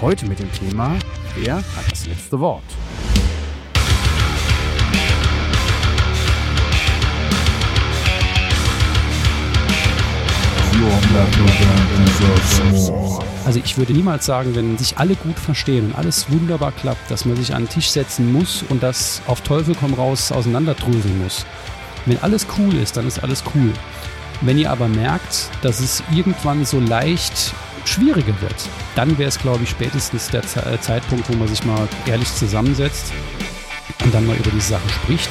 Heute mit dem Thema, wer hat das letzte Wort? Also ich würde niemals sagen, wenn sich alle gut verstehen und alles wunderbar klappt, dass man sich an den Tisch setzen muss und das auf Teufel komm raus auseinanderdröseln muss. Wenn alles cool ist, dann ist alles cool. Wenn ihr aber merkt, dass es irgendwann so leicht schwieriger wird, dann wäre es, glaube ich, spätestens der äh, Zeitpunkt, wo man sich mal ehrlich zusammensetzt und dann mal über diese Sache spricht.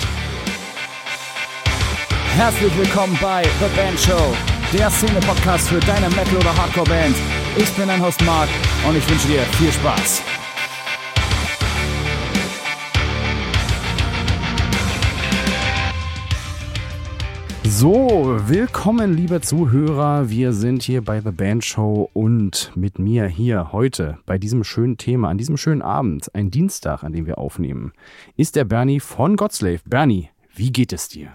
Herzlich willkommen bei The Band Show, der Szene-Podcast für deine Metal- oder Hardcore-Band. Ich bin dein Host Mark und ich wünsche dir viel Spaß. So, willkommen, liebe Zuhörer. Wir sind hier bei The Band Show und mit mir hier heute bei diesem schönen Thema, an diesem schönen Abend, ein Dienstag, an dem wir aufnehmen, ist der Bernie von Godslave. Bernie, wie geht es dir?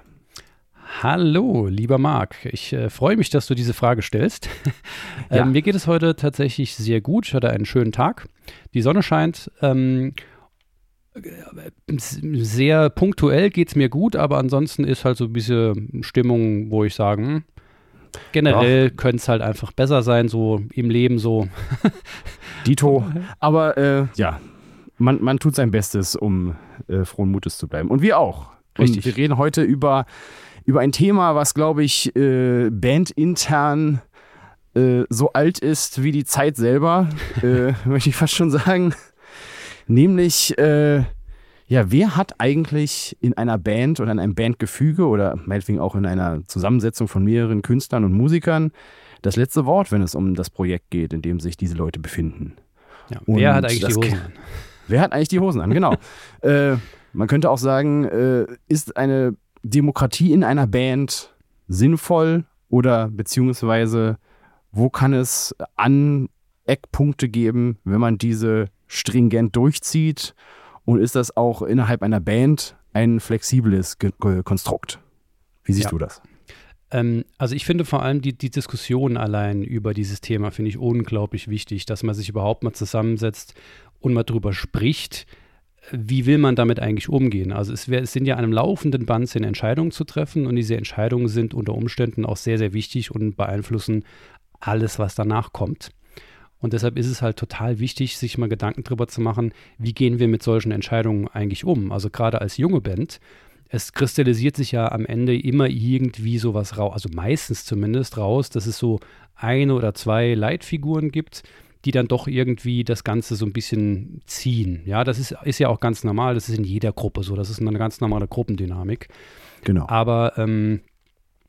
Hallo, lieber Marc. Ich äh, freue mich, dass du diese Frage stellst. ähm, Ja. mir geht es heute tatsächlich sehr gut. Ich hatte einen schönen Tag. Die Sonne scheint. Ähm, sehr punktuell geht es mir gut, aber ansonsten ist halt so ein bisschen Stimmung, wo ich sage, hm, generell könnte es halt einfach besser sein, so im Leben so. Dito. Aber äh, ja, man, man tut sein Bestes, um äh, frohen Mutes zu bleiben. Und wir auch. Richtig. Und wir reden heute über, über ein Thema, was, glaube ich, äh, bandintern äh, so alt ist wie die Zeit selber, äh, möchte ich fast schon sagen. Nämlich, äh, ja, wer hat eigentlich in einer Band oder in einem Bandgefüge oder meinetwegen auch in einer Zusammensetzung von mehreren Künstlern und Musikern das letzte Wort, wenn es um das Projekt geht, in dem sich diese Leute befinden? Ja, wer hat eigentlich die Hosen an? Wer hat eigentlich die Hosen an? Genau. äh, man könnte auch sagen, äh, ist eine Demokratie in einer Band sinnvoll oder beziehungsweise wo kann es Aneckpunkte geben, wenn man diese stringent durchzieht? Und ist das auch innerhalb einer Band ein flexibles Ge Ge Konstrukt? Wie siehst Ja. du das? Ähm, also ich finde vor allem die, die Diskussion allein über dieses Thema finde ich unglaublich wichtig, dass man sich überhaupt mal zusammensetzt und mal drüber spricht, wie will man damit eigentlich umgehen? Also es, wär, es sind ja an einem laufenden Band sind Entscheidungen zu treffen und diese Entscheidungen sind unter Umständen auch sehr, sehr wichtig und beeinflussen alles, was danach kommt. Und deshalb ist es halt total wichtig, sich mal Gedanken drüber zu machen, wie gehen wir mit solchen Entscheidungen eigentlich um? Also gerade als junge Band, es kristallisiert sich ja am Ende immer irgendwie sowas raus, also meistens zumindest raus, dass es so eine oder zwei Leitfiguren gibt, die dann doch irgendwie das Ganze so ein bisschen ziehen. Ja, das ist, ist ja auch ganz normal, das ist in jeder Gruppe so, das ist eine ganz normale Gruppendynamik. Genau. Aber ähm,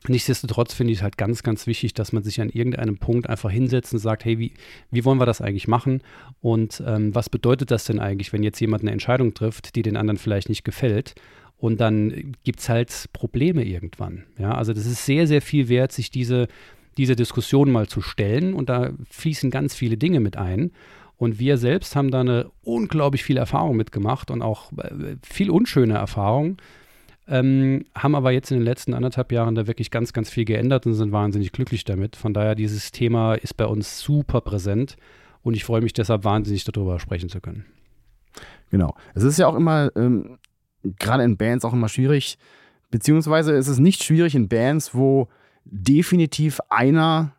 nichtsdestotrotz finde ich es halt ganz, ganz wichtig, dass man sich an irgendeinem Punkt einfach hinsetzt und sagt, hey, wie, wie wollen wir das eigentlich machen? Und ähm, was bedeutet das denn eigentlich, wenn jetzt jemand eine Entscheidung trifft, die den anderen vielleicht nicht gefällt? Und dann gibt es halt Probleme irgendwann. Ja, also das ist sehr, sehr viel wert, sich diese, diese Diskussion mal zu stellen. Und da fließen ganz viele Dinge mit ein. Und wir selbst haben da eine unglaublich viel Erfahrung mitgemacht und auch äh, viel unschöne Erfahrungen. Ähm, haben aber jetzt in den letzten anderthalb Jahren da wirklich ganz, ganz viel geändert und sind wahnsinnig glücklich damit. Von daher, dieses Thema ist bei uns super präsent und ich freue mich deshalb wahnsinnig darüber sprechen zu können. Genau. Es ist ja auch immer, ähm, gerade in Bands auch immer schwierig, beziehungsweise es ist nicht schwierig in Bands, wo definitiv einer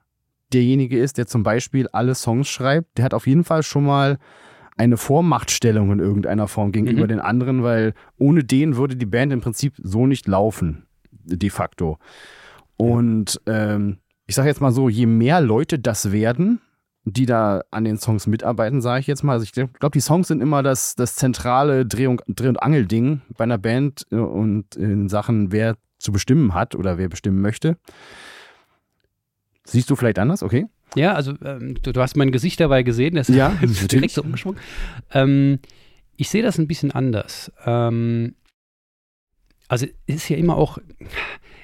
derjenige ist, der zum Beispiel alle Songs schreibt. Der hat auf jeden Fall schon mal eine Vormachtstellung in irgendeiner Form gegenüber Mhm. den anderen, weil ohne den würde die Band im Prinzip so nicht laufen, de facto. Und ähm, ich sage jetzt mal so, je mehr Leute das werden, die da an den Songs mitarbeiten, sage ich jetzt mal. Also ich glaube, die Songs sind immer das, das zentrale Dreh- und, Dreh und Angelding bei einer Band äh, und in Sachen, wer zu bestimmen hat oder wer bestimmen möchte. Siehst du vielleicht anders? Okay. Ja, also ähm, du, du hast mein Gesicht dabei gesehen, das Ja, ist direkt so umgeschwungen. Ähm, ich sehe das ein bisschen anders. Ähm, also es ist ja immer auch,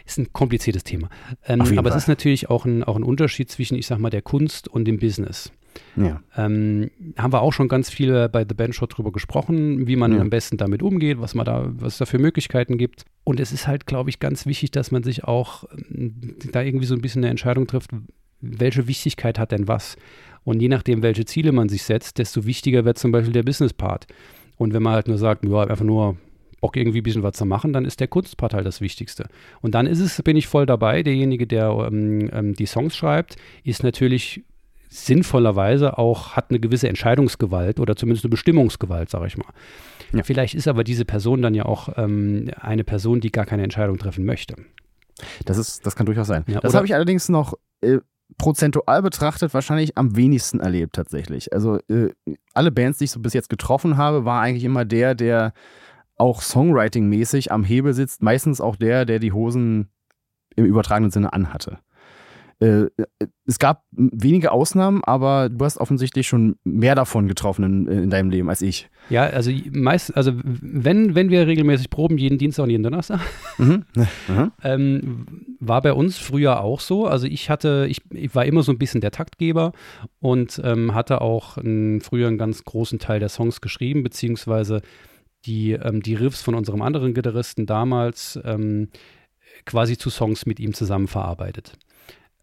ist ein kompliziertes Thema. Ähm, aber Fall. es ist natürlich auch ein, auch ein Unterschied zwischen, ich sag mal, der Kunst und dem Business. Ja. Ähm, haben wir auch schon ganz viel bei The Band Show drüber gesprochen, wie man Ja. am besten damit umgeht, was man da, was es da für Möglichkeiten gibt. Und es ist halt, glaube ich, ganz wichtig, dass man sich auch ähm, da irgendwie so ein bisschen eine Entscheidung trifft, welche Wichtigkeit hat denn was? Und je nachdem, welche Ziele man sich setzt, desto wichtiger wird zum Beispiel der Business-Part. Und wenn man halt nur sagt, ja, einfach nur Bock irgendwie ein bisschen was zu machen, dann ist der Kunstpart halt das Wichtigste. Und dann ist es, bin ich voll dabei, derjenige, der ähm, ähm, die Songs schreibt, ist natürlich sinnvollerweise auch, hat eine gewisse Entscheidungsgewalt oder zumindest eine Bestimmungsgewalt, sage ich mal. Ja. Vielleicht ist aber diese Person dann ja auch ähm, eine Person, die gar keine Entscheidung treffen möchte. Das, ist, das kann durchaus sein. Ja, das habe ich allerdings noch äh, prozentual betrachtet wahrscheinlich am wenigsten erlebt tatsächlich. Also äh, alle Bands, die ich so bis jetzt getroffen habe, war eigentlich immer der, der auch Songwriting-mäßig am Hebel sitzt. Meistens auch der, der die Hosen im übertragenen Sinne anhatte. Äh, es gab wenige Ausnahmen, aber du hast offensichtlich schon mehr davon getroffen in, in, deinem Leben als ich. Ja, also meist, also wenn, wenn wir regelmäßig proben, jeden Dienstag und jeden Donnerstag, mhm. Mhm. Ähm, war bei uns früher auch so. Also ich hatte, ich, ich war immer so ein bisschen der Taktgeber und ähm, hatte auch ein, früher einen ganz großen Teil der Songs geschrieben, beziehungsweise die, ähm, die Riffs von unserem anderen Gitarristen damals ähm, quasi zu Songs mit ihm zusammen verarbeitet.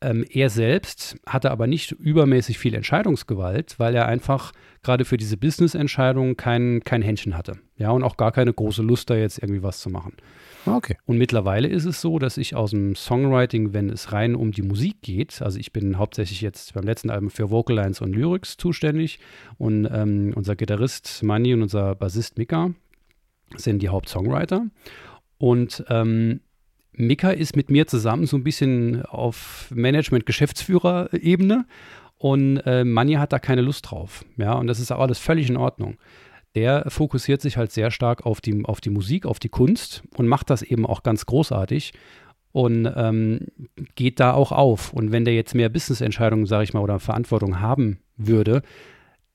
Ähm, er selbst hatte aber nicht übermäßig viel Entscheidungsgewalt, weil er einfach gerade für diese Business-Entscheidungen kein, kein Händchen hatte. Ja, und auch gar keine große Lust, da jetzt irgendwie was zu machen. Okay. Und mittlerweile ist es so, dass ich aus dem Songwriting, wenn es rein um die Musik geht, also ich bin hauptsächlich jetzt beim letzten Album für Vocal Lines und Lyrics zuständig und ähm, unser Gitarrist Manny und unser Bassist Mika sind die Hauptsongwriter. Und ähm, Mika ist mit mir zusammen so ein bisschen auf Management-Geschäftsführer-Ebene und äh, Manja hat da keine Lust drauf. Ja, und das ist auch alles völlig in Ordnung. Der fokussiert sich halt sehr stark auf die, auf die Musik, auf die Kunst und macht das eben auch ganz großartig und ähm, geht da auch auf. Und wenn der jetzt mehr Business-Entscheidungen, sage ich mal, oder Verantwortung haben würde,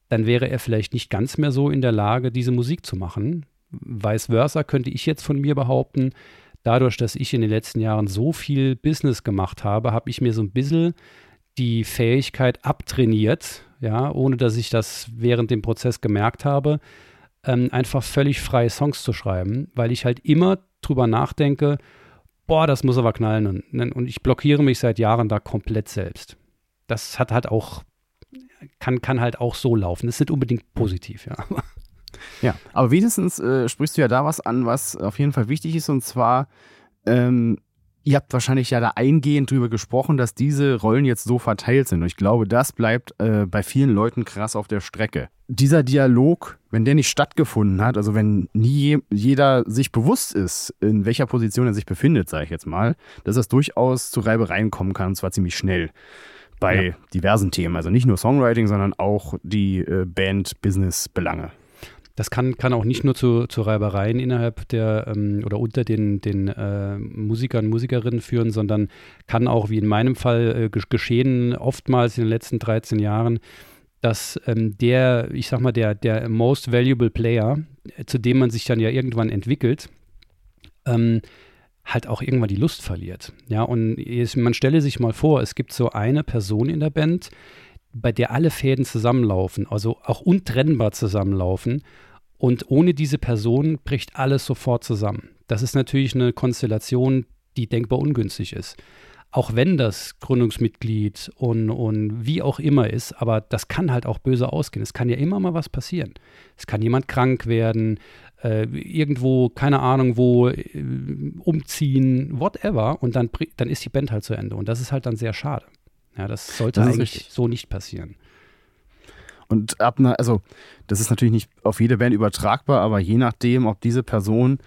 dann wäre er vielleicht nicht ganz mehr so in der Lage, diese Musik zu machen. Vice versa könnte ich jetzt von mir behaupten, dadurch, dass ich in den letzten Jahren so viel Business gemacht habe, habe ich mir so ein bisschen die Fähigkeit abtrainiert, ja, ohne dass ich das während dem Prozess gemerkt habe, ähm, einfach völlig freie Songs zu schreiben, weil ich halt immer drüber nachdenke, boah, das muss aber knallen und, ne, und ich blockiere mich seit Jahren da komplett selbst. Das hat halt auch, kann, kann halt auch so laufen. Das ist nicht unbedingt positiv, ja. Ja, aber wenigstens äh, sprichst du ja da was an, was auf jeden Fall wichtig ist, und zwar, ähm, ihr habt wahrscheinlich ja da eingehend drüber gesprochen, dass diese Rollen jetzt so verteilt sind. Und ich glaube, das bleibt äh, bei vielen Leuten krass auf der Strecke. Dieser Dialog, wenn der nicht stattgefunden hat, also wenn nie jeder sich bewusst ist, in welcher Position er sich befindet, sage ich jetzt mal, dass das durchaus zu Reibereien kommen kann, und zwar ziemlich schnell bei ja. diversen Themen. Also nicht nur Songwriting, sondern auch die äh, Band-Business-Belange. Das kann, kann auch nicht nur zu, zu Reibereien innerhalb der ähm, oder unter den, den äh, Musikern, Musikerinnen führen, sondern kann auch, wie in meinem Fall äh, geschehen, oftmals in den letzten 13 Jahren, dass ähm, der, ich sag mal, der, der most valuable Player, äh, zu dem man sich dann ja irgendwann entwickelt, ähm, halt auch irgendwann die Lust verliert. Ja, und man stelle sich mal vor, es gibt so eine Person in der Band, bei der alle Fäden zusammenlaufen, also auch untrennbar zusammenlaufen. Und ohne diese Person bricht alles sofort zusammen. Das ist natürlich eine Konstellation, die denkbar ungünstig ist. Auch wenn das Gründungsmitglied und, und wie auch immer ist, aber das kann halt auch böse ausgehen. Es kann ja immer mal was passieren. Es kann jemand krank werden, äh, irgendwo, keine Ahnung wo, äh, umziehen, whatever. Und dann, dann ist die Band halt zu Ende. Und das ist halt dann sehr schade. Ja, das sollte das eigentlich richtig. so nicht passieren. Und ab einer, also das ist natürlich nicht auf jede Band übertragbar, aber je nachdem, ob diese Person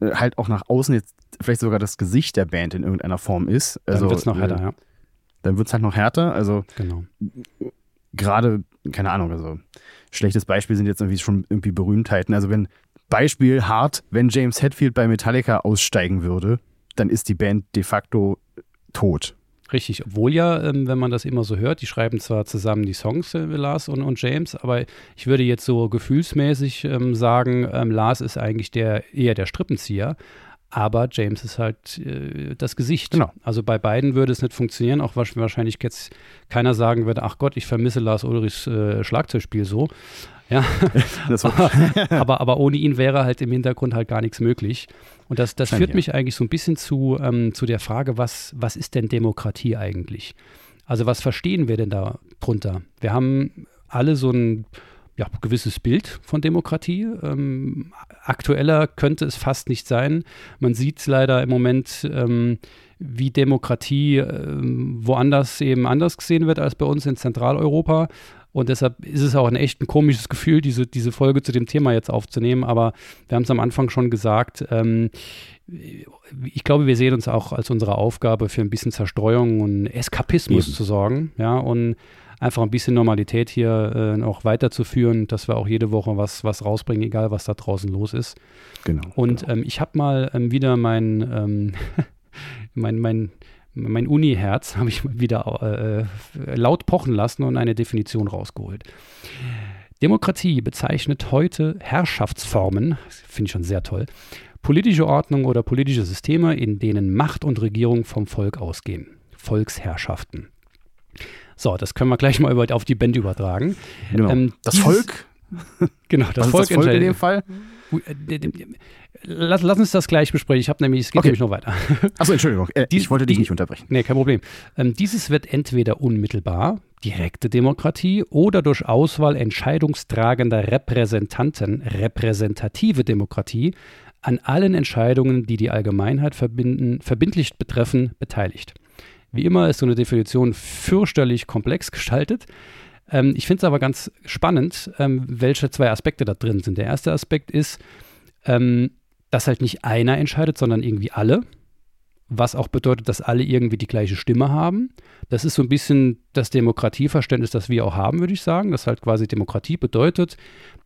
äh, halt auch nach außen jetzt vielleicht sogar das Gesicht der Band in irgendeiner Form ist. Also, dann wird es noch härter, äh, ja. Dann wird es halt noch härter. Also genau. gerade, keine Ahnung, also schlechtes Beispiel sind jetzt irgendwie schon irgendwie Berühmtheiten. Also wenn Beispiel hart, wenn James Hetfield bei Metallica aussteigen würde, dann ist die Band de facto tot. Richtig, obwohl ja, ähm, wenn man das immer so hört, die schreiben zwar zusammen die Songs, äh, Lars und, und James, aber ich würde jetzt so gefühlsmäßig ähm, sagen, ähm, Lars ist eigentlich der eher der Strippenzieher, aber James ist halt äh, das Gesicht. Genau. Also bei beiden würde es nicht funktionieren, auch wahrscheinlich jetzt keiner sagen würde, ach Gott, ich vermisse Lars Ulrichs äh, Schlagzeugspiel so. Ja, aber, aber ohne ihn wäre halt im Hintergrund halt gar nichts möglich. Und das, das führt mich eigentlich so ein bisschen zu, ähm, zu der Frage, was, was ist denn Demokratie eigentlich? Also was verstehen wir denn da drunter? Wir haben alle so ein ja, gewisses Bild von Demokratie. Ähm, aktueller könnte es fast nicht sein. Man sieht leider im Moment, ähm, wie Demokratie ähm, woanders eben anders gesehen wird als bei uns in Zentraleuropa. Und deshalb ist es auch ein echt ein komisches Gefühl, diese, diese Folge zu dem Thema jetzt aufzunehmen. Aber wir haben es am Anfang schon gesagt. Ähm, ich glaube, wir sehen uns auch als unsere Aufgabe für ein bisschen Zerstreuung und Eskapismus Eben. zu sorgen. Ja, und einfach ein bisschen Normalität hier äh, noch weiterzuführen, dass wir auch jede Woche was, was rausbringen, egal was da draußen los ist. Genau. Und genau. Ähm, ich habe mal ähm, wieder mein, ähm, mein, mein, mein Uni-Herz habe ich wieder äh, laut pochen lassen und eine Definition rausgeholt. Demokratie bezeichnet heute Herrschaftsformen, finde ich schon sehr toll, politische Ordnung oder politische Systeme, in denen Macht und Regierung vom Volk ausgehen. Volksherrschaften. So, das können wir gleich mal auf die Band übertragen. Genau. Ähm, das dieses, Volk? Genau, das Was Volk, ist das Volk in dem Fall. Äh, lass, lass, uns das gleich besprechen. Ich habe nämlich, es geht okay. nämlich noch weiter. Achso, Entschuldigung. Äh, die, ich wollte dich die, nicht unterbrechen. Nee, kein Problem. Ähm, dieses wird entweder unmittelbar, direkte Demokratie, oder durch Auswahl entscheidungstragender Repräsentanten, repräsentative Demokratie, an allen Entscheidungen, die die Allgemeinheit verbinden, verbindlich betreffen, beteiligt. Wie immer ist so eine Definition fürchterlich komplex gestaltet. Ähm, ich finde es aber ganz spannend, ähm, welche zwei Aspekte da drin sind. Der erste Aspekt ist, ähm, dass halt nicht einer entscheidet, sondern irgendwie alle. Was auch bedeutet, dass alle irgendwie die gleiche Stimme haben. Das ist so ein bisschen das Demokratieverständnis, das wir auch haben, würde ich sagen. Das halt quasi Demokratie bedeutet,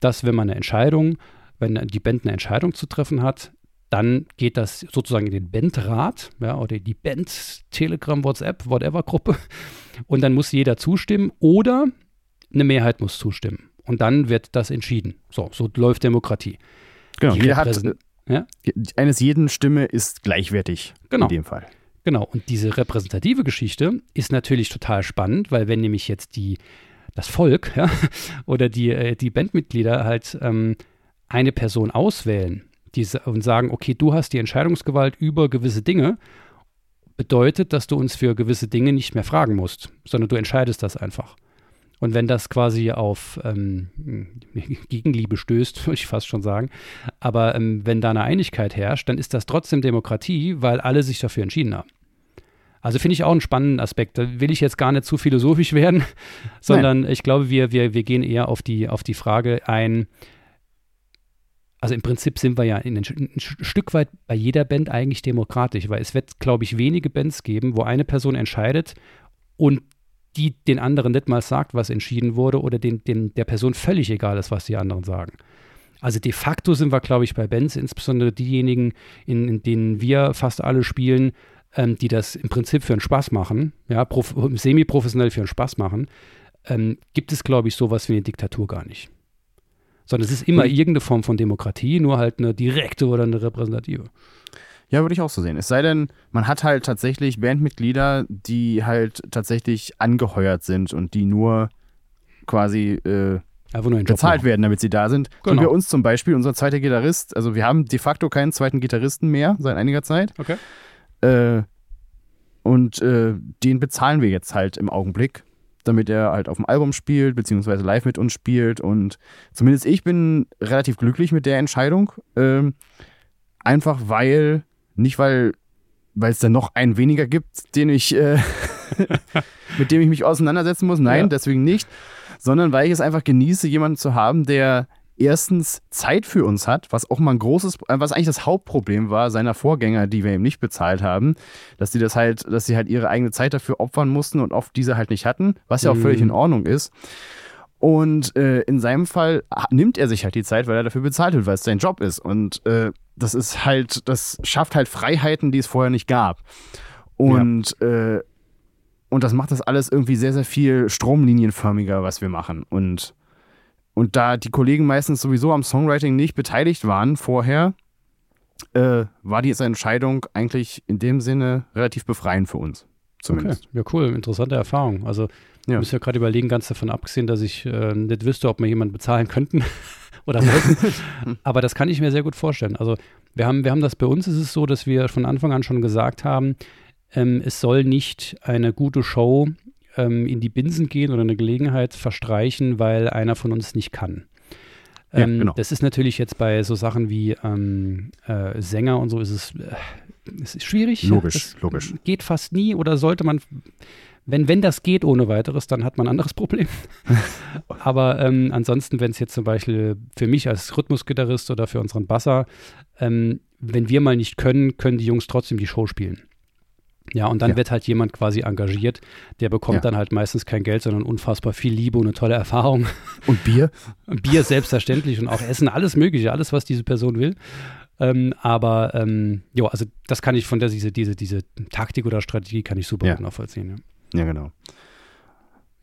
dass wenn man eine Entscheidung, wenn die Band eine Entscheidung zu treffen hat, dann geht das sozusagen in den Bandrat ja, oder die Band, Telegram, WhatsApp, Whatever-Gruppe. Und dann muss jeder zustimmen oder eine Mehrheit muss zustimmen. Und dann wird das entschieden. So, so läuft Demokratie. Genau, jeder hat, ja? eines jeden Stimme ist gleichwertig genau. in dem Fall. Genau, und diese repräsentative Geschichte ist natürlich total spannend, weil wenn nämlich jetzt die, das Volk ja, oder die, äh, die Bandmitglieder halt ähm, eine Person auswählen die, und sagen, okay, du hast die Entscheidungsgewalt über gewisse Dinge, bedeutet, dass du uns für gewisse Dinge nicht mehr fragen musst, sondern du entscheidest das einfach. Und wenn das quasi auf ähm, Gegenliebe stößt, würde ich fast schon sagen, aber ähm, wenn da eine Einigkeit herrscht, dann ist das trotzdem Demokratie, weil alle sich dafür entschieden haben. Also finde ich auch einen spannenden Aspekt. Da will ich jetzt gar nicht zu philosophisch werden, sondern Nein. ich glaube, wir, wir, wir gehen eher auf die, auf die Frage ein, also im Prinzip sind wir ja in ein, ein, Stück weit bei jeder Band eigentlich demokratisch, weil es wird, glaube ich, wenige Bands geben, wo eine Person entscheidet und die den anderen nicht mal sagt, was entschieden wurde oder den, den, der Person völlig egal ist, was die anderen sagen. Also de facto sind wir, glaube ich, bei Bands, insbesondere diejenigen, in, in denen wir fast alle spielen, ähm, die das im Prinzip für einen Spaß machen, ja, semi-professionell für einen Spaß machen, ähm, gibt es, glaube ich, sowas wie eine Diktatur gar nicht sondern es ist immer irgendeine Form von Demokratie, nur halt eine direkte oder eine repräsentative. Ja, würde ich auch so sehen. Es sei denn, man hat halt tatsächlich Bandmitglieder, die halt tatsächlich angeheuert sind und die nur quasi äh, bezahlt werden, damit sie da sind. Genau. So bei uns zum Beispiel, unser zweiter Gitarrist, also wir haben de facto keinen zweiten Gitarristen mehr seit einiger Zeit. Okay. Äh, und äh, den bezahlen wir jetzt halt im Augenblick damit er halt auf dem Album spielt, beziehungsweise live mit uns spielt. Und zumindest ich bin relativ glücklich mit der Entscheidung. Ähm, einfach weil, nicht weil, weil es dann noch einen weniger gibt, den ich, äh, mit dem ich mich auseinandersetzen muss. Nein, ja. deswegen nicht. Sondern weil ich es einfach genieße, jemanden zu haben, der erstens Zeit für uns hat, was auch mal ein großes, äh, was eigentlich das Hauptproblem war seiner Vorgänger, die wir ihm nicht bezahlt haben, dass sie das halt, dass sie halt ihre eigene Zeit dafür opfern mussten und oft diese halt nicht hatten, was ja auch mhm. völlig in Ordnung ist. Und äh, in seinem Fall nimmt er sich halt die Zeit, weil er dafür bezahlt wird, weil es sein Job ist. Und äh, das ist halt, das schafft halt Freiheiten, die es vorher nicht gab. Und ja. äh, und das macht das alles irgendwie sehr, sehr viel stromlinienförmiger, was wir machen. Und und da die Kollegen meistens sowieso am Songwriting nicht beteiligt waren vorher, äh, war diese Entscheidung eigentlich in dem Sinne relativ befreiend für uns. Zumindest. Okay. Ja, cool. Interessante Erfahrung. Also, ja. muss ja gerade überlegen, ganz davon abgesehen, dass ich äh, nicht wüsste, ob wir jemanden bezahlen könnten oder wollten. Aber das kann ich mir sehr gut vorstellen. Also, wir haben, wir haben das bei uns, ist es so, dass wir von Anfang an schon gesagt haben, ähm, es soll nicht eine gute Show ähm, in die Binsen gehen oder eine Gelegenheit verstreichen, weil einer von uns nicht kann. Ja, Ähm, genau. Das ist natürlich jetzt bei so Sachen wie ähm, äh, Sänger und so ist es, äh, es ist schwierig. Logisch, das logisch. Geht fast nie oder sollte man, wenn, wenn das geht ohne weiteres, dann hat man ein anderes Problem. Aber ähm, ansonsten, wenn es jetzt zum Beispiel für mich als Rhythmusgitarrist oder für unseren Basser, ähm, wenn wir mal nicht können, können die Jungs trotzdem die Show spielen. Ja, und dann Ja. wird halt jemand quasi engagiert, der bekommt Ja. dann halt meistens kein Geld, sondern unfassbar viel Liebe und eine tolle Erfahrung. Und Bier? Bier selbstverständlich und auch Essen, alles Mögliche, alles, was diese Person will. Ähm, aber ähm, ja, also das kann ich von der, diese, diese, diese Taktik oder Strategie kann ich super Ja. gut nachvollziehen. Ja. Ja, genau.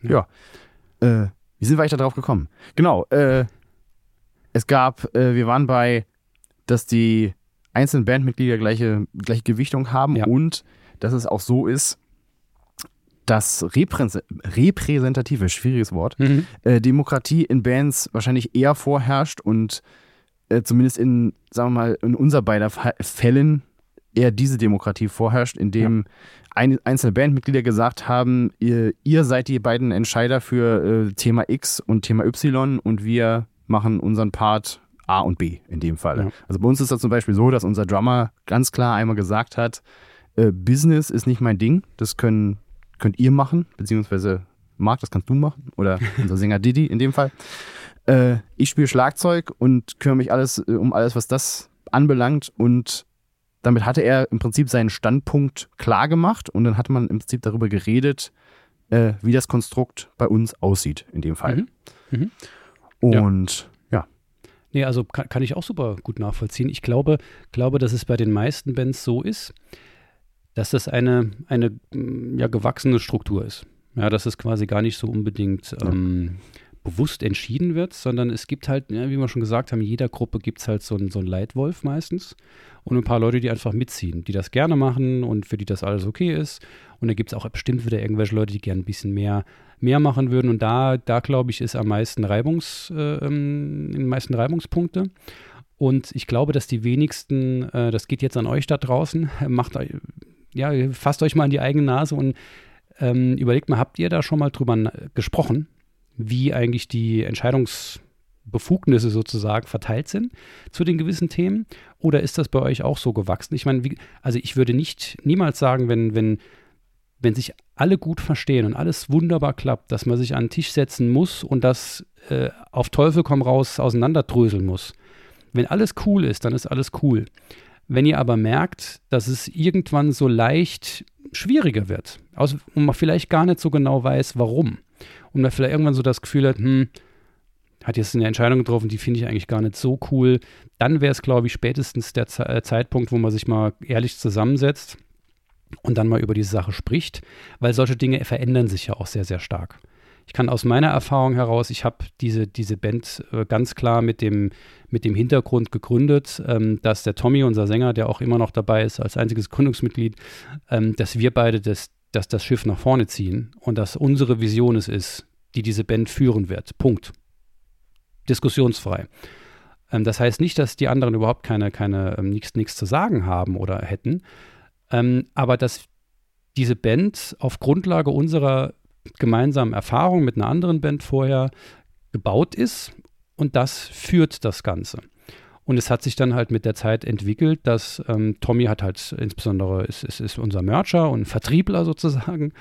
Ja. Äh, wie sind wir eigentlich da drauf gekommen? Genau. Äh, es gab, äh, wir waren bei, dass die einzelnen Bandmitglieder gleiche, gleiche Gewichtung haben Ja. und dass es auch so ist, dass Reprä repräsentative, schwieriges Wort, Mhm. äh, Demokratie in Bands wahrscheinlich eher vorherrscht und äh, zumindest in, sagen wir mal, in unser beider Fällen eher diese Demokratie vorherrscht, indem ein, einzelne Bandmitglieder gesagt haben, ihr, ihr seid die beiden Entscheider für äh, Thema X und Thema Y und wir machen unseren Part A und B in dem Fall. Ja. Also bei uns ist das zum Beispiel so, dass unser Drummer ganz klar einmal gesagt hat, äh, Business ist nicht mein Ding, das können, könnt ihr machen, beziehungsweise Marc, das kannst du machen oder unser Sänger Didi in dem Fall. Äh, ich spiele Schlagzeug und kümmere mich alles äh, um alles, was das anbelangt und damit hatte er im Prinzip seinen Standpunkt klar gemacht und dann hatte man im Prinzip darüber geredet, äh, wie das Konstrukt bei uns aussieht in dem Fall. Mhm. Mhm. Ja. Und ja. Nee, also kann, kann ich auch super gut nachvollziehen. Ich glaube, glaube, dass es bei den meisten Bands so ist, dass das eine, eine mm, ja, gewachsene Struktur ist. Ja, dass es quasi gar nicht so unbedingt ähm, bewusst entschieden wird, sondern es gibt halt, ja, wie wir schon gesagt haben, in jeder Gruppe gibt es halt so einen, so einen Leitwolf meistens und ein paar Leute, die einfach mitziehen, die das gerne machen und für die das alles okay ist. Und da gibt es auch bestimmt wieder irgendwelche Leute, die gerne ein bisschen mehr, mehr machen würden. Und da, da glaube ich, ist am meisten Reibungs, äh, ähm, die meisten Reibungspunkte. Und ich glaube, dass die wenigsten, äh, das geht jetzt an euch da draußen, macht, eu- ja, fasst euch mal an die eigene Nase und ähm, überlegt mal, habt ihr da schon mal drüber gesprochen, wie eigentlich die Entscheidungsbefugnisse sozusagen verteilt sind zu den gewissen Themen? Oder ist das bei euch auch so gewachsen? Ich meine, also ich würde nicht niemals sagen, wenn, wenn, wenn sich alle gut verstehen und alles wunderbar klappt, dass man sich an den Tisch setzen muss und das äh, auf Teufel komm raus auseinanderdröseln muss. Wenn alles cool ist, dann ist alles cool. Wenn ihr aber merkt, dass es irgendwann so leicht schwieriger wird aus, und man vielleicht gar nicht so genau weiß, warum, und man vielleicht irgendwann so das Gefühl hat, hm, hat jetzt eine Entscheidung getroffen, die finde ich eigentlich gar nicht so cool, dann wäre es, glaube ich, spätestens der Ze äh, Zeitpunkt, wo man sich mal ehrlich zusammensetzt und dann mal über diese Sache spricht, weil solche Dinge verändern sich ja auch sehr, sehr stark. Ich kann aus meiner Erfahrung heraus, ich habe diese, diese Band äh, ganz klar mit dem, mit dem Hintergrund gegründet, ähm, dass der Tommy, unser Sänger, der auch immer noch dabei ist als einziges Gründungsmitglied, ähm, dass wir beide das, dass das Schiff nach vorne ziehen und dass unsere Vision es ist, die diese Band führen wird. Punkt. Diskussionsfrei. Ähm, das heißt nicht, dass die anderen überhaupt keine, keine ähm, nichts, zu sagen haben oder hätten, ähm, aber dass diese Band auf Grundlage unserer gemeinsamen Erfahrung mit einer anderen Band vorher gebaut ist und das führt das Ganze. Und es hat sich dann halt mit der Zeit entwickelt, dass ähm, Tommy hat halt insbesondere, ist, ist, ist unser Mercher und Vertriebler sozusagen.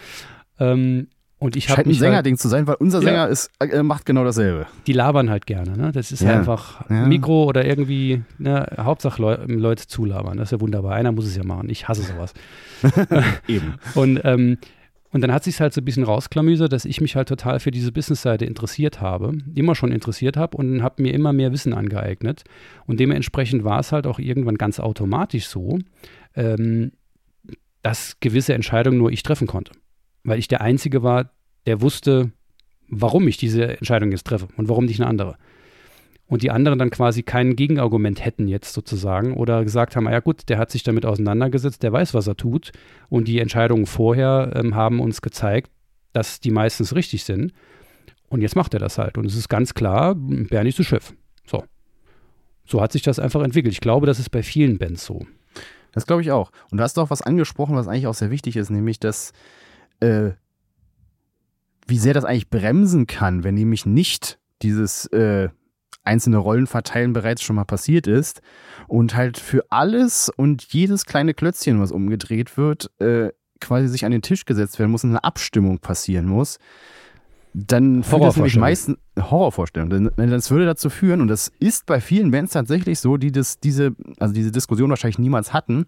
Ähm, und ich habe Scheint ein halt, Sängerding zu sein, weil unser Ja. Sänger ist, äh, macht genau dasselbe. die labern halt gerne. Ne? Das ist Ja. einfach Ja. Mikro oder irgendwie, ne? Hauptsache Leu Leute zulabern. Das ist ja wunderbar. Einer muss es ja machen. Ich hasse sowas. Eben. Und, ähm, und dann hat sich halt so ein bisschen rausklamüsert, dass ich mich halt total für diese Business-Seite interessiert habe, immer schon interessiert habe und habe mir immer mehr Wissen angeeignet. Und dementsprechend war es halt auch irgendwann ganz automatisch so, ähm, dass gewisse Entscheidungen nur ich treffen konnte. Weil ich der Einzige war, der wusste, warum ich diese Entscheidung jetzt treffe und warum nicht eine andere. Und die anderen dann quasi kein Gegenargument hätten jetzt sozusagen oder gesagt haben, ah ja gut, der hat sich damit auseinandergesetzt, der weiß, was er tut. Und die Entscheidungen vorher ähm, haben uns gezeigt, dass die meistens richtig sind. Und jetzt macht er das halt. Und es ist ganz klar, Bernie ist das Chef. So. So hat sich das einfach entwickelt. Ich glaube, das ist bei vielen Bands so. Das glaube ich auch. Und du hast doch was angesprochen, was eigentlich auch sehr wichtig ist, nämlich dass äh, wie sehr das eigentlich bremsen kann, wenn nämlich nicht dieses äh, einzelne Rollenverteilen bereits schon mal passiert ist und halt für alles und jedes kleine Klötzchen, was umgedreht wird, äh, quasi sich an den Tisch gesetzt werden muss und eine Abstimmung passieren muss, dann führt das nämlich meistens Horrorvorstellung. Denn, das würde dazu führen, und das ist bei vielen Bands tatsächlich so, die das, diese, also diese Diskussion wahrscheinlich niemals hatten,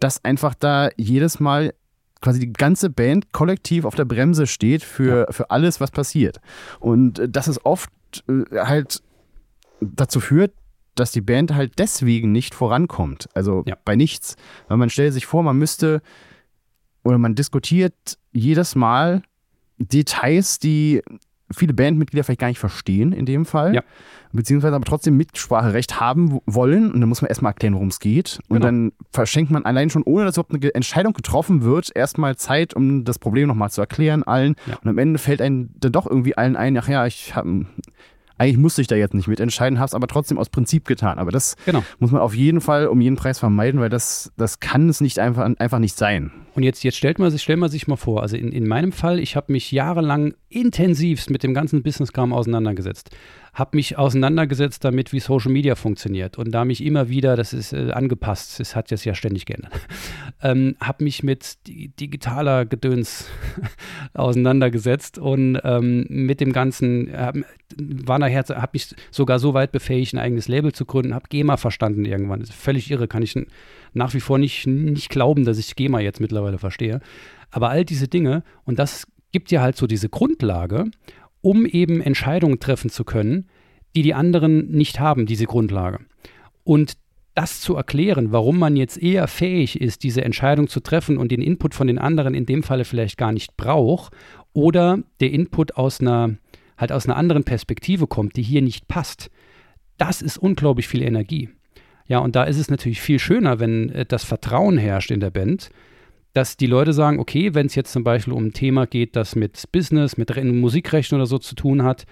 dass einfach da jedes Mal quasi die ganze Band kollektiv auf der Bremse steht für, ja. für alles, was passiert. Und äh, das ist oft äh, halt dazu führt, dass die Band halt deswegen nicht vorankommt. Also ja. bei nichts. Weil man stellt sich vor, man müsste oder man diskutiert jedes Mal Details, die viele Bandmitglieder vielleicht gar nicht verstehen in dem Fall. Ja. Beziehungsweise aber trotzdem Mitspracherecht haben wollen. Und dann muss man erstmal erklären, worum es geht. Und genau. dann verschenkt man allein schon, ohne dass überhaupt eine Entscheidung getroffen wird, erstmal Zeit, um das Problem nochmal zu erklären allen. Ja. Und am Ende fällt einem dann doch irgendwie allen ein, ach ja, ich habe eigentlich musste ich da jetzt nicht mitentscheiden, habe es aber trotzdem aus Prinzip getan. Aber das genau. muss man auf jeden Fall um jeden Preis vermeiden, weil das, das kann es nicht einfach, einfach nicht sein. Und jetzt, jetzt stellt, man sich, stellt man sich mal vor, also in, in meinem Fall, ich habe mich jahrelang intensivst mit dem ganzen Business-Kram auseinandergesetzt habe mich auseinandergesetzt damit, wie Social Media funktioniert und da mich immer wieder, das ist äh, angepasst, es hat jetzt ja ständig geändert, ähm, habe mich mit digitaler Gedöns auseinandergesetzt und ähm, mit dem Ganzen, hab, war nachher, habe mich sogar so weit befähigt, ein eigenes Label zu gründen, habe GEMA verstanden irgendwann. Das ist völlig irre, kann ich nach wie vor nicht, nicht glauben, dass ich GEMA jetzt mittlerweile verstehe. Aber all diese Dinge, und das gibt ja halt so diese Grundlage um eben Entscheidungen treffen zu können, die die anderen nicht haben, diese Grundlage. Und das zu erklären, warum man jetzt eher fähig ist, diese Entscheidung zu treffen und den Input von den anderen in dem Falle vielleicht gar nicht braucht oder der Input aus einer halt aus einer anderen Perspektive kommt, die hier nicht passt. Das ist unglaublich viel Energie. Ja, und da ist es natürlich viel schöner, wenn äh, das Vertrauen herrscht in der Band, dass die Leute sagen, okay, wenn es jetzt zum Beispiel um ein Thema geht, das mit Business, mit Musikrechten oder so zu tun hat,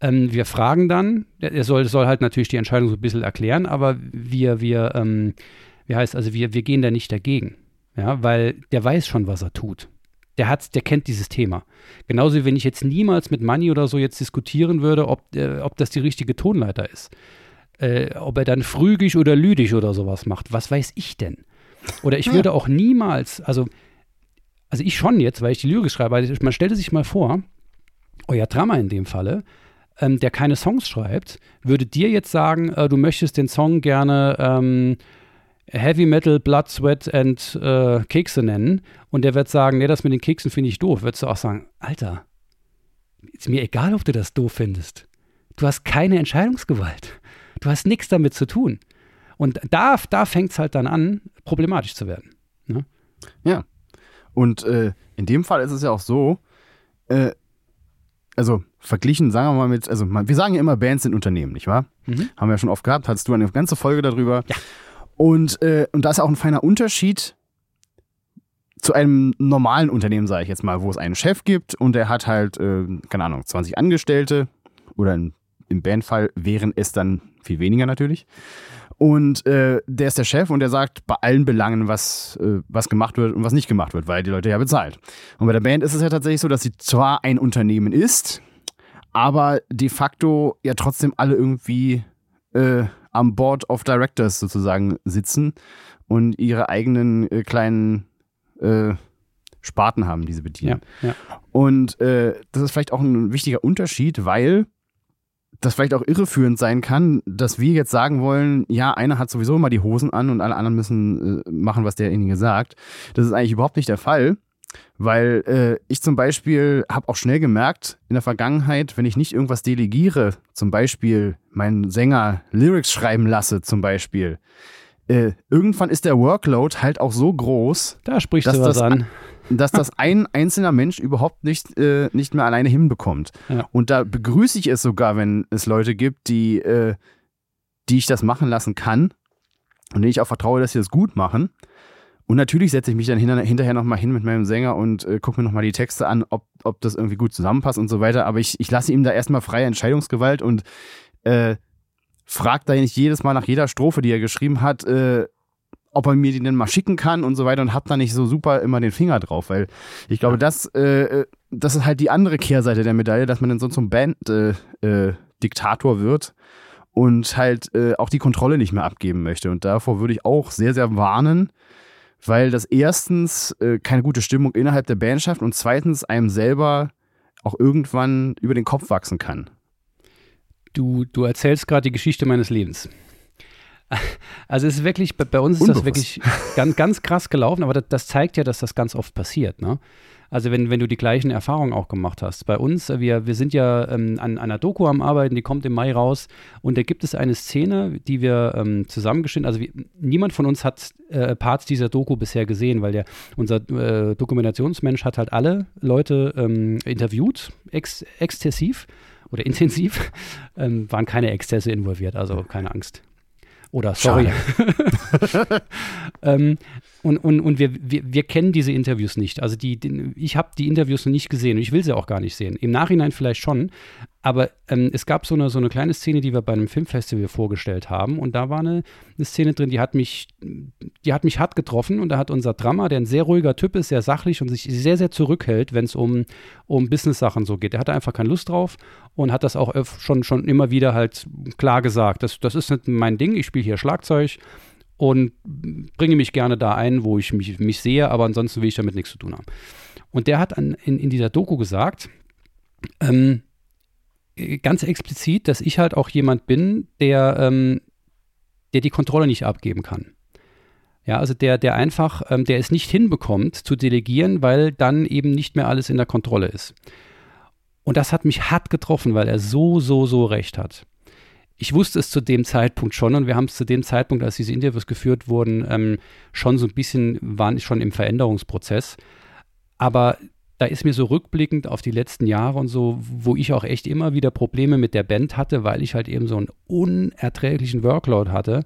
ähm, wir fragen dann, er soll, soll halt natürlich die Entscheidung so ein bisschen erklären, aber wir, wir, ähm, wie heißt, also wir, wir gehen da nicht dagegen. Ja, weil der weiß schon, was er tut. Der hat, der kennt dieses Thema. Genauso wie wenn ich jetzt niemals mit Money oder so jetzt diskutieren würde, ob, äh, ob das die richtige Tonleiter ist. Äh, ob er dann frügig oder lüdig oder sowas macht. Was weiß ich denn? Oder ich würde auch niemals, also, also ich schon jetzt, weil ich die Lyrik schreibe, also man stellte sich mal vor, euer Drama in dem Falle, ähm, der keine Songs schreibt, würde dir jetzt sagen, äh, du möchtest den Song gerne ähm, Heavy Metal, Blood, Sweat and äh, Kekse nennen und der wird sagen, nee, das mit den Keksen finde ich doof, würdest du auch sagen, Alter, ist mir egal, ob du das doof findest. Du hast keine Entscheidungsgewalt. Du hast nichts damit zu tun. Und da, da fängt es halt dann an, problematisch zu werden. Ne? Ja. Und äh, in dem Fall ist es ja auch so, äh, also verglichen, sagen wir mal mit, also wir sagen ja immer, Bands sind Unternehmen, nicht wahr? Mhm. Haben wir ja schon oft gehabt, hattest du eine ganze Folge darüber. Ja. Und, äh, und da ist auch ein feiner Unterschied zu einem normalen Unternehmen, sage ich jetzt mal, wo es einen Chef gibt und der hat halt, äh, keine Ahnung, 20 Angestellte oder in, im Bandfall wären es dann viel weniger natürlich. Und äh, der ist der Chef und der sagt bei allen Belangen, was, äh, was gemacht wird und was nicht gemacht wird, weil die Leute ja bezahlt. Und bei der Band ist es ja tatsächlich so, dass sie zwar ein Unternehmen ist, aber de facto ja trotzdem alle irgendwie äh, am Board of Directors sozusagen sitzen und ihre eigenen äh, kleinen äh, Sparten haben, die sie bedienen. Ja, ja. Und äh, das ist vielleicht auch ein wichtiger Unterschied, weil das vielleicht auch irreführend sein kann, dass wir jetzt sagen wollen, ja, einer hat sowieso immer die Hosen an und alle anderen müssen äh, machen, was derjenige sagt. Das ist eigentlich überhaupt nicht der Fall, weil äh, ich zum Beispiel habe auch schnell gemerkt in der Vergangenheit, wenn ich nicht irgendwas delegiere, zum Beispiel meinen Sänger Lyrics schreiben lasse, zum Beispiel, äh, irgendwann ist der Workload halt auch so groß. Da sprichst du was an dass das ein einzelner Mensch überhaupt nicht, äh, nicht mehr alleine hinbekommt. Ja. Und da begrüße ich es sogar, wenn es Leute gibt, die, äh, die ich das machen lassen kann und denen ich auch vertraue, dass sie das gut machen. Und natürlich setze ich mich dann hinter, hinterher nochmal hin mit meinem Sänger und äh, gucke mir nochmal die Texte an, ob, ob das irgendwie gut zusammenpasst und so weiter. Aber ich, ich lasse ihm da erstmal freie Entscheidungsgewalt und äh, frage da nicht jedes Mal nach jeder Strophe, die er geschrieben hat, äh, ob er mir die denn mal schicken kann und so weiter und hab da nicht so super immer den Finger drauf, weil ich glaube, ja. das, äh, das ist halt die andere Kehrseite der Medaille, dass man dann so zum Band-Diktator äh, äh, wird und halt äh, auch die Kontrolle nicht mehr abgeben möchte. Und davor würde ich auch sehr, sehr warnen, weil das erstens äh, keine gute Stimmung innerhalb der Band schafft und zweitens einem selber auch irgendwann über den Kopf wachsen kann. Du, du erzählst gerade die Geschichte meines Lebens. Also es ist wirklich, bei, uns ist das wirklich ganz, ganz krass gelaufen, aber das, das, zeigt ja, dass das ganz oft passiert. Ne? Also wenn, wenn du die gleichen Erfahrungen auch gemacht hast. Bei uns, äh, wir, wir sind ja ähm, an, einer Doku am Arbeiten, die kommt im Mai raus und da gibt es eine Szene, die wir ähm, zusammengeschnitten, also wir, niemand von uns hat äh, Parts dieser Doku bisher gesehen, weil der, unser äh, Dokumentationsmensch hat halt alle Leute ähm, interviewt, ex, exzessiv oder intensiv, ähm, waren keine Exzesse involviert, also keine Angst. Oder sorry. ähm, und, und, und wir, wir, wir, kennen diese Interviews nicht. Also die, die ich habe die Interviews noch nicht gesehen und ich will sie auch gar nicht sehen. Im Nachhinein vielleicht schon. Aber ähm, es gab so eine, so eine kleine Szene, die wir bei einem Filmfestival vorgestellt haben. Und da war eine, eine Szene drin, die hat mich, die hat mich hart getroffen. Und da hat unser Drama, der ein sehr ruhiger Typ ist, sehr sachlich und sich sehr, sehr zurückhält, wenn es um, um Business-Sachen so geht. Der hatte einfach keine Lust drauf und hat das auch schon, schon immer wieder halt klar gesagt. Das, das ist nicht mein Ding, ich spiele hier Schlagzeug und bringe mich gerne da ein, wo ich mich, mich sehe, aber ansonsten will ich damit nichts zu tun haben. Und der hat an, in, in dieser Doku gesagt, ähm, ganz explizit, dass ich halt auch jemand bin, der, ähm, der die Kontrolle nicht abgeben kann. Ja, also der, der einfach, ähm, der es nicht hinbekommt zu delegieren, weil dann eben nicht mehr alles in der Kontrolle ist. Und das hat mich hart getroffen, weil er so, so, so recht hat ich wusste es zu dem Zeitpunkt schon und wir haben es zu dem Zeitpunkt, als diese Interviews geführt wurden, ähm, schon so ein bisschen, waren schon im Veränderungsprozess. Aber da ist mir so rückblickend auf die letzten Jahre und so, wo ich auch echt immer wieder Probleme mit der Band hatte, weil ich halt eben so einen unerträglichen Workload hatte,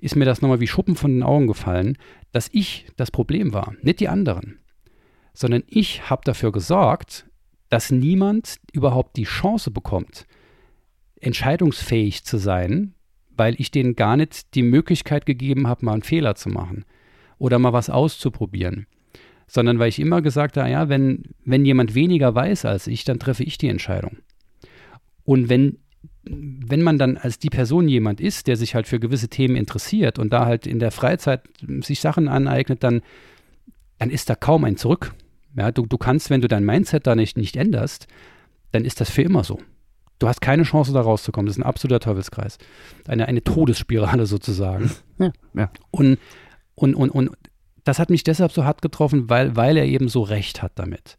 ist mir das nochmal wie Schuppen von den Augen gefallen, dass ich das Problem war, nicht die anderen, sondern ich habe dafür gesorgt, dass niemand überhaupt die Chance bekommt, entscheidungsfähig zu sein, weil ich denen gar nicht die Möglichkeit gegeben habe, mal einen Fehler zu machen oder mal was auszuprobieren. Sondern weil ich immer gesagt habe, ja, wenn, wenn jemand weniger weiß als ich, dann treffe ich die Entscheidung. Und wenn, wenn man dann als die Person jemand ist, der sich halt für gewisse Themen interessiert und da halt in der Freizeit sich Sachen aneignet, dann, dann ist da kaum ein Zurück. Ja, du, du kannst, wenn du dein Mindset da nicht, nicht änderst, dann ist das für immer so. Du hast keine Chance, da rauszukommen. Das ist ein absoluter Teufelskreis. Eine, eine Todesspirale sozusagen. Ja, ja. Und, und, und, und das hat mich deshalb so hart getroffen, weil, weil er eben so recht hat damit.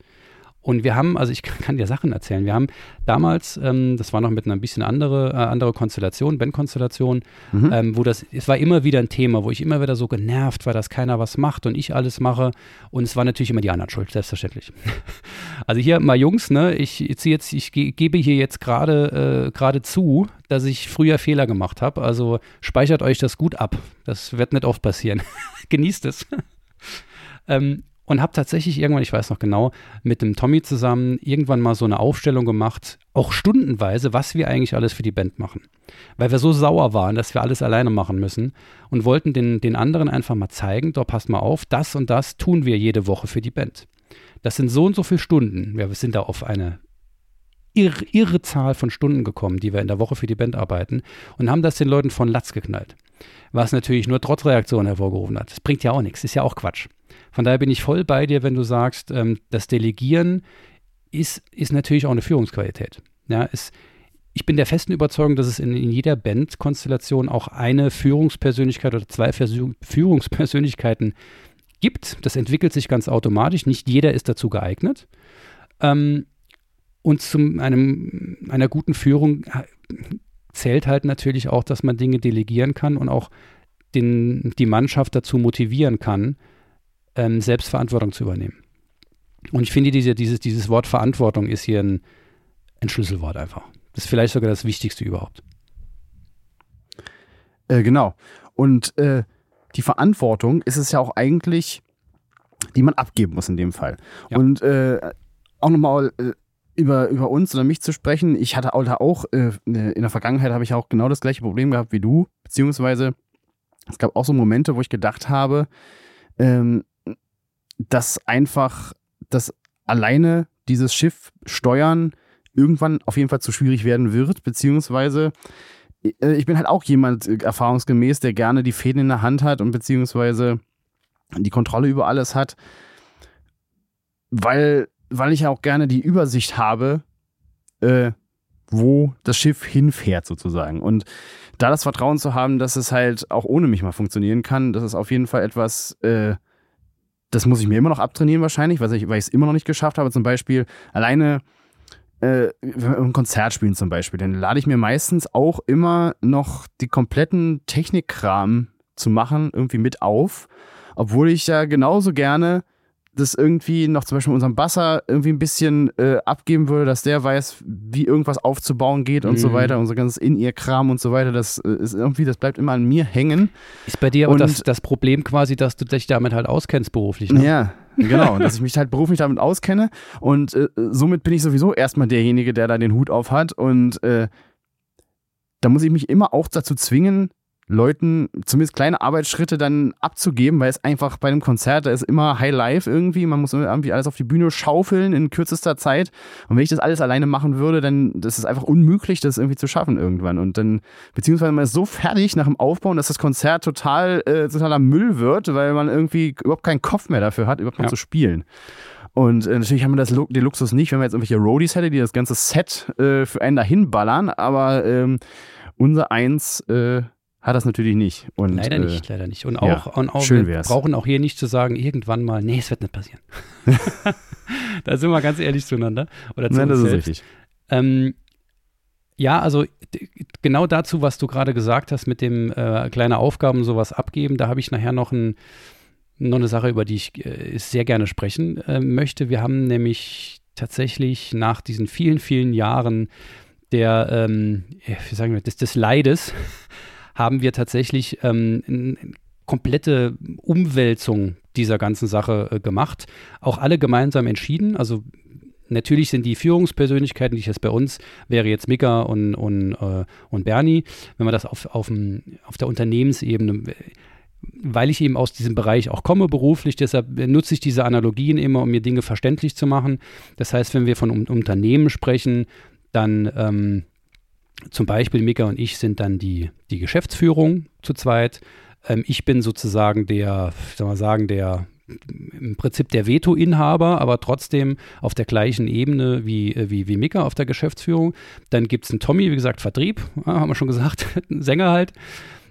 Und wir haben, also ich kann dir Sachen erzählen. Wir haben damals, ähm, das war noch mit einer ein bisschen andere, äh, andere Konstellation, Bandkonstellation, mhm. ähm, wo das, es war immer wieder ein Thema, wo ich immer wieder so genervt war, dass keiner was macht und ich alles mache. Und es war natürlich immer die anderen schuld, selbstverständlich. also hier mal Jungs, ne, ich jetzt, jetzt ich ge gebe hier jetzt gerade äh, gerade zu, dass ich früher Fehler gemacht habe. Also speichert euch das gut ab. Das wird nicht oft passieren. Genießt es. ähm, und habe tatsächlich irgendwann, ich weiß noch genau, mit dem Tommy zusammen irgendwann mal so eine Aufstellung gemacht, auch stundenweise, was wir eigentlich alles für die Band machen. Weil wir so sauer waren, dass wir alles alleine machen müssen und wollten den, den anderen einfach mal zeigen, doch passt mal auf, das und das tun wir jede Woche für die Band. Das sind so und so viele Stunden. Ja, wir sind da auf eine irre, irre Zahl von Stunden gekommen, die wir in der Woche für die Band arbeiten und haben das den Leuten von Latz geknallt. Was natürlich nur Trotzreaktionen hervorgerufen hat. Das bringt ja auch nichts, ist ja auch Quatsch. Von daher bin ich voll bei dir, wenn du sagst, ähm, das Delegieren ist, ist natürlich auch eine Führungsqualität. Ja, es, ich bin der festen Überzeugung, dass es in, in jeder Bandkonstellation auch eine Führungspersönlichkeit oder zwei Führungspersönlichkeiten gibt. Das entwickelt sich ganz automatisch. Nicht jeder ist dazu geeignet. Ähm, und zu einer guten Führung äh, zählt halt natürlich auch, dass man Dinge delegieren kann und auch den, die Mannschaft dazu motivieren kann, ähm, Selbstverantwortung zu übernehmen. Und ich finde, diese, dieses, dieses Wort Verantwortung ist hier ein, ein Schlüsselwort einfach. Das ist vielleicht sogar das Wichtigste überhaupt. Äh, genau. Und äh, die Verantwortung ist es ja auch eigentlich, die man abgeben muss in dem Fall. Ja. Und äh, auch nochmal äh, über, über uns oder mich zu sprechen. Ich hatte auch, äh, in der Vergangenheit habe ich auch genau das gleiche Problem gehabt wie du, beziehungsweise es gab auch so Momente, wo ich gedacht habe, ähm, dass einfach das alleine dieses Schiff steuern irgendwann auf jeden Fall zu schwierig werden wird, beziehungsweise äh, ich bin halt auch jemand äh, erfahrungsgemäß, der gerne die Fäden in der Hand hat und beziehungsweise die Kontrolle über alles hat, weil, weil ich auch gerne die Übersicht habe, äh, wo das Schiff hinfährt sozusagen. Und da das Vertrauen zu haben, dass es halt auch ohne mich mal funktionieren kann, das ist auf jeden Fall etwas, äh, das muss ich mir immer noch abtrainieren wahrscheinlich, weil ich, es immer noch nicht geschafft habe. Zum Beispiel alleine äh, ein Konzert spielen zum Beispiel, dann lade ich mir meistens auch immer noch die kompletten Technikkram zu machen irgendwie mit auf, obwohl ich ja genauso gerne das irgendwie noch zum Beispiel unserem Basser irgendwie ein bisschen äh, abgeben würde, dass der weiß, wie irgendwas aufzubauen geht und mhm. so weiter, unser ganzes In-Ear-Kram und so weiter, das äh, ist irgendwie, das bleibt immer an mir hängen. Ist bei dir aber das, das Problem quasi, dass du dich damit halt auskennst beruflich, ne? Ja, Genau, dass ich mich halt beruflich damit auskenne und äh, somit bin ich sowieso erstmal derjenige, der da den Hut auf hat und äh, da muss ich mich immer auch dazu zwingen, Leuten zumindest kleine Arbeitsschritte dann abzugeben, weil es einfach bei einem Konzert, da ist immer High Life irgendwie, man muss irgendwie alles auf die Bühne schaufeln in kürzester Zeit und wenn ich das alles alleine machen würde, dann das ist einfach unmöglich, das irgendwie zu schaffen irgendwann und dann, beziehungsweise man ist so fertig nach dem Aufbauen, dass das Konzert total, äh, totaler Müll wird, weil man irgendwie überhaupt keinen Kopf mehr dafür hat, überhaupt ja. zu spielen. Und äh, natürlich haben wir das, den Luxus nicht, wenn man jetzt irgendwelche Roadies hätte, die das ganze Set äh, für einen dahin ballern, aber ähm, unser Eins äh, hat das natürlich nicht. Und, leider äh, nicht, leider nicht. Und auch, ja, und auch schön wir brauchen auch hier nicht zu sagen, irgendwann mal, nee, es wird nicht passieren. da sind wir ganz ehrlich zueinander. Oder zu Nein, das selbst. ist richtig. Ähm, ja, also genau dazu, was du gerade gesagt hast, mit dem äh, kleine Aufgaben sowas abgeben, da habe ich nachher noch, ein, noch eine Sache, über die ich äh, sehr gerne sprechen äh, möchte. Wir haben nämlich tatsächlich nach diesen vielen, vielen Jahren der, ähm, wie sagen wir, des, des Leides, haben wir tatsächlich ähm, eine komplette Umwälzung dieser ganzen Sache äh, gemacht. Auch alle gemeinsam entschieden. Also natürlich sind die Führungspersönlichkeiten, die ich jetzt bei uns, wäre jetzt Mika und, und, äh, und Bernie, wenn man das auf, auf, auf der Unternehmensebene weil ich eben aus diesem Bereich auch komme beruflich, deshalb nutze ich diese Analogien immer, um mir Dinge verständlich zu machen. Das heißt, wenn wir von Unternehmen sprechen, dann ähm, zum Beispiel Mika und ich sind dann die, die Geschäftsführung zu zweit. Ähm, ich bin sozusagen der, soll man sagen, der im Prinzip der Veto-Inhaber, aber trotzdem auf der gleichen Ebene wie, äh, wie, wie Mika auf der Geschäftsführung. Dann gibt es einen Tommy, wie gesagt, Vertrieb, ja, haben wir schon gesagt, Sänger halt.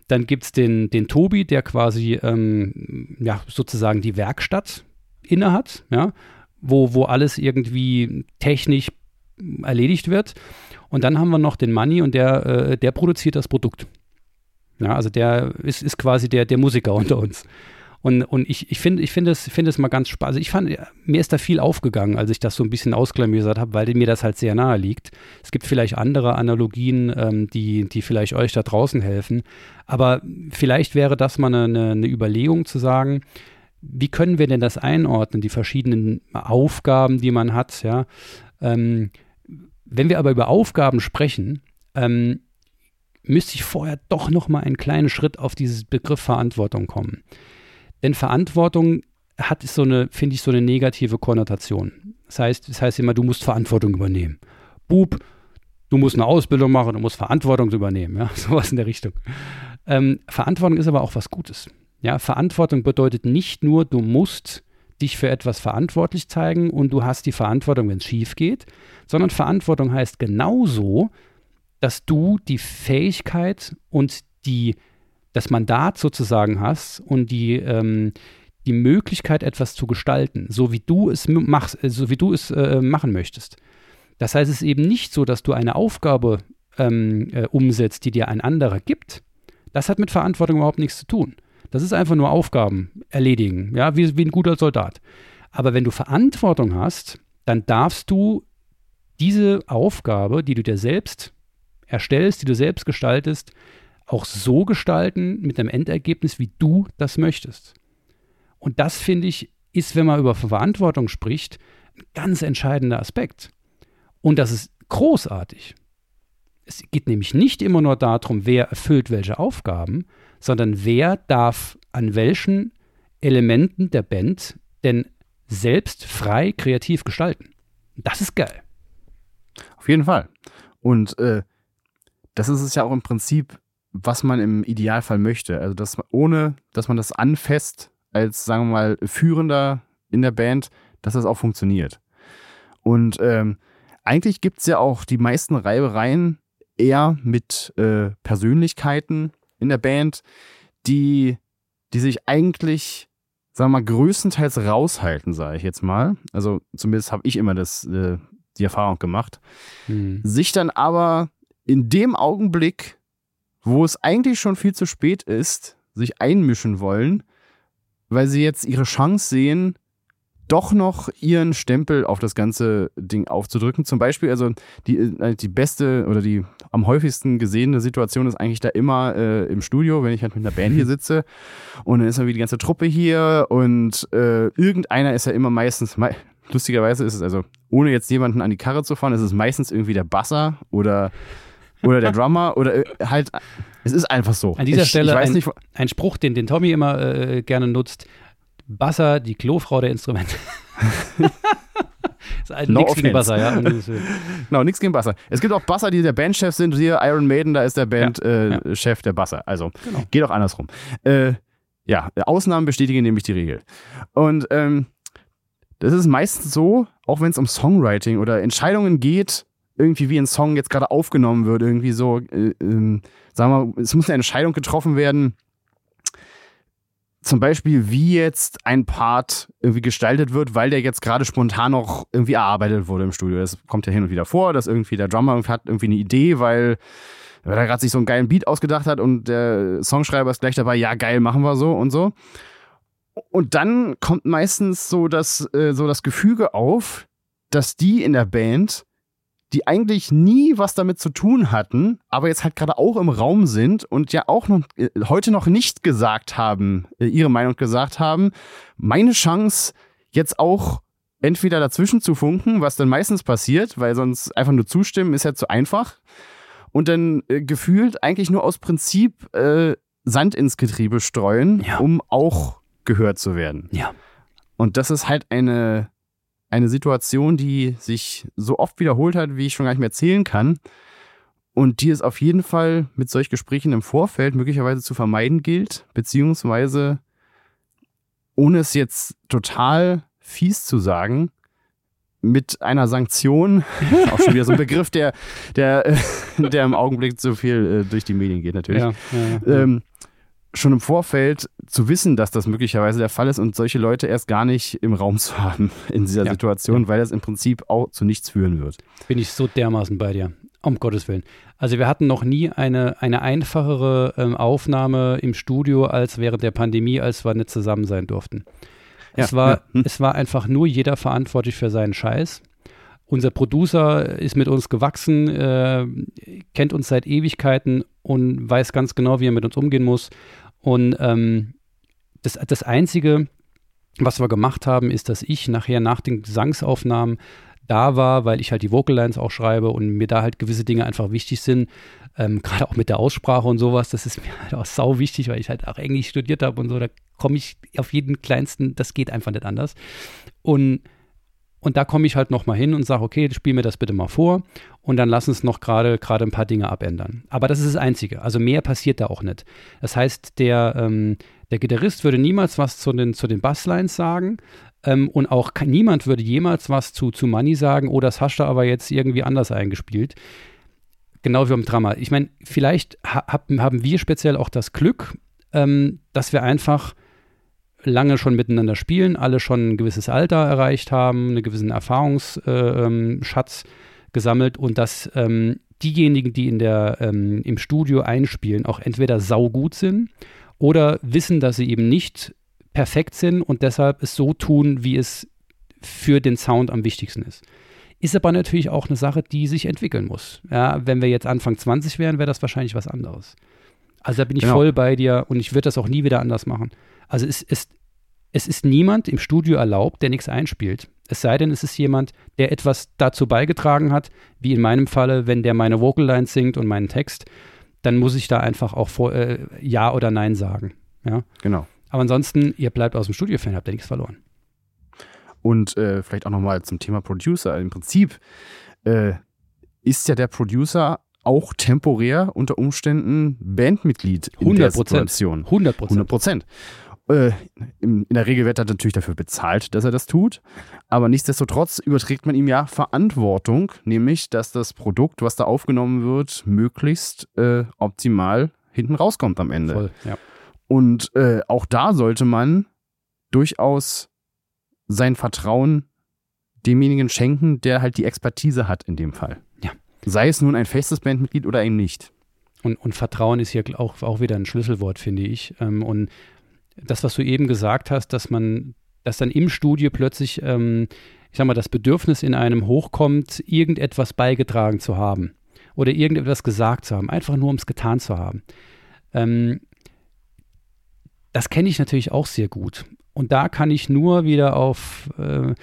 Dann gibt es den, den Tobi, der quasi ähm, ja, sozusagen die Werkstatt innehat, ja, wo, wo alles irgendwie technisch erledigt wird. Und dann haben wir noch den Money und der, äh, der produziert das Produkt. Ja, also der ist, ist quasi der, der Musiker unter uns. Und, und ich, ich finde ich find es, find es mal ganz spannend. Also ich fand, mir ist da viel aufgegangen, als ich das so ein bisschen ausklamüsert habe, weil mir das halt sehr nahe liegt. Es gibt vielleicht andere Analogien, ähm, die, die vielleicht euch da draußen helfen. Aber vielleicht wäre das mal eine, eine Überlegung zu sagen, wie können wir denn das einordnen, die verschiedenen Aufgaben, die man hat, ja. Ähm, wenn wir aber über Aufgaben sprechen, ähm, müsste ich vorher doch noch mal einen kleinen Schritt auf dieses Begriff Verantwortung kommen. Denn Verantwortung hat so eine, finde ich, so eine negative Konnotation. Das heißt, das heißt immer, du musst Verantwortung übernehmen. Bub, du musst eine Ausbildung machen, du musst Verantwortung übernehmen, ja, sowas in der Richtung. Ähm, Verantwortung ist aber auch was Gutes. Ja, Verantwortung bedeutet nicht nur, du musst dich für etwas verantwortlich zeigen und du hast die Verantwortung, wenn es schief geht, sondern Verantwortung heißt genauso, dass du die Fähigkeit und die, das Mandat sozusagen hast und die, ähm, die Möglichkeit, etwas zu gestalten, so wie du es machst, äh, so wie du es äh, machen möchtest. Das heißt, es ist eben nicht so, dass du eine Aufgabe ähm, äh, umsetzt, die dir ein anderer gibt. Das hat mit Verantwortung überhaupt nichts zu tun. Das ist einfach nur Aufgaben erledigen, ja, wie, wie ein guter Soldat. Aber wenn du Verantwortung hast, dann darfst du diese Aufgabe, die du dir selbst erstellst, die du selbst gestaltest, auch so gestalten mit einem Endergebnis, wie du das möchtest. Und das finde ich, ist, wenn man über Verantwortung spricht, ein ganz entscheidender Aspekt. Und das ist großartig. Es geht nämlich nicht immer nur darum, wer erfüllt welche Aufgaben, sondern wer darf an welchen Elementen der Band denn selbst frei kreativ gestalten. Das ist geil. Auf jeden Fall. Und äh, das ist es ja auch im Prinzip, was man im Idealfall möchte. Also, dass man, ohne, dass man das anfasst als, sagen wir mal, Führender in der Band, dass das auch funktioniert. Und ähm, eigentlich gibt es ja auch die meisten Reibereien eher mit äh, Persönlichkeiten in der Band, die, die sich eigentlich, sagen wir mal, größtenteils raushalten, sage ich jetzt mal. Also zumindest habe ich immer das, äh, die Erfahrung gemacht. Mhm. Sich dann aber in dem Augenblick, wo es eigentlich schon viel zu spät ist, sich einmischen wollen, weil sie jetzt ihre Chance sehen, doch noch ihren Stempel auf das ganze Ding aufzudrücken. Zum Beispiel, also die, äh, die beste oder die am häufigsten gesehene Situation ist eigentlich da immer äh, im Studio, wenn ich halt mit einer Band hier sitze und dann ist irgendwie die ganze Truppe hier und äh, irgendeiner ist ja immer meistens, me lustigerweise ist es also, ohne jetzt jemanden an die Karre zu fahren, ist es meistens irgendwie der Basser oder, oder der Drummer oder äh, halt, es ist einfach so. An dieser ich, Stelle ich ein, nicht, ein, Spruch, den, den Tommy immer äh, gerne nutzt, Basser, die Klofrau der Instrumente. ist halt no nichts gegen Basser, ja. no, nichts gegen Basser. Es gibt auch Basser, die der Bandchef sind. Hier Iron Maiden, da ist der Bandchef ja, äh, ja. der Basser. Also genau. geht auch andersrum. Äh, ja, Ausnahmen bestätigen nämlich die Regel. Und ähm, das ist meistens so, auch wenn es um Songwriting oder Entscheidungen geht, irgendwie wie ein Song jetzt gerade aufgenommen wird, irgendwie so, äh, äh, sagen wir, es muss eine Entscheidung getroffen werden, zum Beispiel, wie jetzt ein Part irgendwie gestaltet wird, weil der jetzt gerade spontan noch irgendwie erarbeitet wurde im Studio. Das kommt ja hin und wieder vor, dass irgendwie der Drummer hat irgendwie eine Idee, weil, weil er gerade sich so einen geilen Beat ausgedacht hat und der Songschreiber ist gleich dabei, ja geil, machen wir so und so. Und dann kommt meistens so das, äh, so das Gefüge auf, dass die in der Band die eigentlich nie was damit zu tun hatten, aber jetzt halt gerade auch im Raum sind und ja auch noch, äh, heute noch nicht gesagt haben, äh, ihre Meinung gesagt haben, meine Chance jetzt auch entweder dazwischen zu funken, was dann meistens passiert, weil sonst einfach nur zustimmen ist ja zu einfach. Und dann äh, gefühlt eigentlich nur aus Prinzip äh, Sand ins Getriebe streuen, ja. um auch gehört zu werden. Ja. Und das ist halt eine eine Situation, die sich so oft wiederholt hat, wie ich schon gar nicht mehr erzählen kann. Und die es auf jeden Fall mit solch Gesprächen im Vorfeld möglicherweise zu vermeiden gilt, beziehungsweise ohne es jetzt total fies zu sagen, mit einer Sanktion, auch schon wieder so ein Begriff, der, der, der im Augenblick so viel äh, durch die Medien geht natürlich, ja, ja, ja. Ähm, schon im Vorfeld zu wissen, dass das möglicherweise der Fall ist und solche Leute erst gar nicht im Raum zu haben in dieser ja, Situation, ja. weil das im Prinzip auch zu nichts führen wird. Bin ich so dermaßen bei dir. Um Gottes Willen. Also wir hatten noch nie eine, eine einfachere ähm, Aufnahme im Studio als während der Pandemie, als wir nicht zusammen sein durften. Ja, es, war, hm. es war einfach nur jeder verantwortlich für seinen Scheiß. Unser Producer ist mit uns gewachsen, äh, kennt uns seit Ewigkeiten und weiß ganz genau, wie er mit uns umgehen muss. Und ähm, das, das Einzige, was wir gemacht haben, ist, dass ich nachher nach den Gesangsaufnahmen da war, weil ich halt die Vocal Lines auch schreibe und mir da halt gewisse Dinge einfach wichtig sind. Ähm, Gerade auch mit der Aussprache und sowas, das ist mir halt auch sau wichtig, weil ich halt auch Englisch studiert habe und so, da komme ich auf jeden kleinsten, das geht einfach nicht anders. Und und da komme ich halt nochmal hin und sage, okay, spiel mir das bitte mal vor und dann lass uns noch gerade gerade ein paar Dinge abändern. Aber das ist das Einzige. Also mehr passiert da auch nicht. Das heißt, der, ähm, der Gitarrist würde niemals was zu den, zu den Basslines sagen. Ähm, und auch kann, niemand würde jemals was zu, zu Money sagen, oh, das hast du aber jetzt irgendwie anders eingespielt. Genau wie beim Drama. Ich meine, vielleicht ha haben wir speziell auch das Glück, ähm, dass wir einfach lange schon miteinander spielen, alle schon ein gewisses Alter erreicht haben, einen gewissen Erfahrungsschatz äh, ähm, gesammelt und dass ähm, diejenigen, die in der, ähm, im Studio einspielen, auch entweder saugut sind oder wissen, dass sie eben nicht perfekt sind und deshalb es so tun, wie es für den Sound am wichtigsten ist. Ist aber natürlich auch eine Sache, die sich entwickeln muss. Ja, wenn wir jetzt Anfang 20 wären, wäre das wahrscheinlich was anderes. Also da bin ich genau. voll bei dir und ich würde das auch nie wieder anders machen. Also es ist, es ist niemand im Studio erlaubt, der nichts einspielt. Es sei denn, es ist jemand, der etwas dazu beigetragen hat, wie in meinem Falle, wenn der meine Vocal Lines singt und meinen Text, dann muss ich da einfach auch vor, äh, Ja oder Nein sagen. Ja, Genau. aber ansonsten, ihr bleibt aus dem Studio-Fan, habt ihr nichts verloren. Und äh, vielleicht auch nochmal zum Thema Producer. Im Prinzip äh, ist ja der Producer auch temporär unter Umständen Bandmitglied in 100 der Prozent. Situation. 100 Prozent. 100 Prozent. Äh, in, der Regel wird er natürlich dafür bezahlt, dass er das tut. Aber nichtsdestotrotz überträgt man ihm ja Verantwortung, nämlich, dass das Produkt, was da aufgenommen wird, möglichst äh, optimal hinten rauskommt am Ende. Voll, ja. Und äh, auch da sollte man durchaus sein Vertrauen demjenigen schenken, der halt die Expertise hat in dem Fall. Ja. Sei es nun ein festes Bandmitglied oder eben nicht. Und, und Vertrauen ist hier auch, auch wieder ein Schlüsselwort, finde ich. Ähm, und das, was du eben gesagt hast, dass man, dass dann im Studio plötzlich, ähm, ich sag mal, das Bedürfnis in einem hochkommt, irgendetwas beigetragen zu haben oder irgendetwas gesagt zu haben, einfach nur um es getan zu haben. Ähm, das kenne ich natürlich auch sehr gut. Und da kann ich nur wieder auf äh,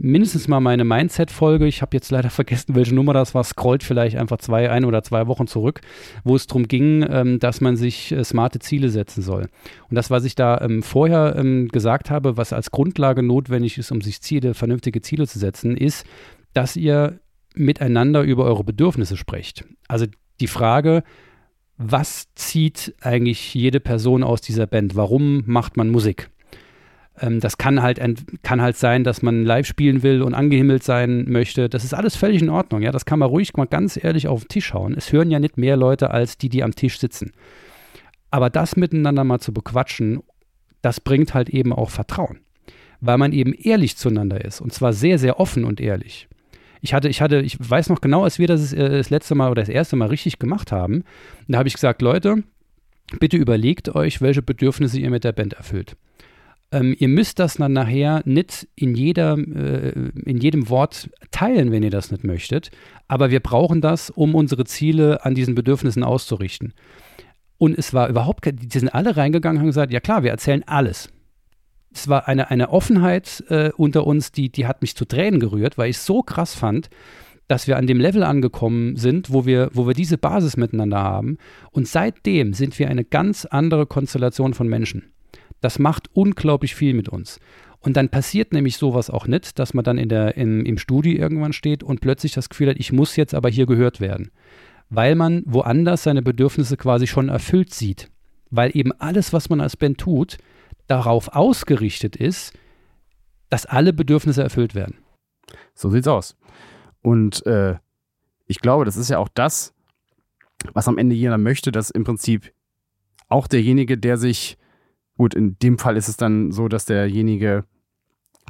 mindestens mal meine Mindset-Folge, ich habe jetzt leider vergessen, welche Nummer das war, scrollt vielleicht einfach zwei, ein oder zwei Wochen zurück, wo es darum ging, ähm, dass man sich äh, smarte Ziele setzen soll. Und das, was ich da ähm, vorher ähm, gesagt habe, was als Grundlage notwendig ist, um sich Ziele, vernünftige Ziele zu setzen, ist, dass ihr miteinander über eure Bedürfnisse sprecht. Also die Frage, was zieht eigentlich jede Person aus dieser Band? Warum macht man Musik? Ähm, das kann halt, kann halt sein, dass man live spielen will und angehimmelt sein möchte. Das ist alles völlig in Ordnung. Ja, das kann man ruhig mal ganz ehrlich auf den Tisch hauen. Es hören ja nicht mehr Leute als die, die am Tisch sitzen. Aber das miteinander mal zu bequatschen, das bringt halt eben auch Vertrauen, weil man eben ehrlich zueinander ist und zwar sehr, sehr offen und ehrlich. Ich hatte, ich hatte, ich weiß noch genau, als wir das äh, das letzte Mal oder das erste Mal richtig gemacht haben, da habe ich gesagt, Leute, bitte überlegt euch, welche Bedürfnisse ihr mit der Band erfüllt. Ähm, ihr müsst das dann nachher nicht in, jeder, äh, in jedem Wort teilen, wenn ihr das nicht möchtet. Aber wir brauchen das, um unsere Ziele an diesen Bedürfnissen auszurichten. Und es war überhaupt die sind alle reingegangen und haben gesagt, ja klar, wir erzählen alles. Es war eine, eine Offenheit äh, unter uns, die, die hat mich zu Tränen gerührt, weil ich es so krass fand, dass wir an dem Level angekommen sind, wo wir, wo wir diese Basis miteinander haben. Und seitdem sind wir eine ganz andere Konstellation von Menschen. Das macht unglaublich viel mit uns. Und dann passiert nämlich sowas auch nicht, dass man dann in der, im, im Studio irgendwann steht und plötzlich das Gefühl hat, ich muss jetzt aber hier gehört werden. Weil man woanders seine Bedürfnisse quasi schon erfüllt sieht. Weil eben alles, was man als Band tut, darauf ausgerichtet ist, dass alle Bedürfnisse erfüllt werden. So sieht's aus. Und äh, ich glaube, das ist ja auch das, was am Ende jeder möchte, dass im Prinzip auch derjenige, der sich, gut, in dem Fall ist es dann so, dass derjenige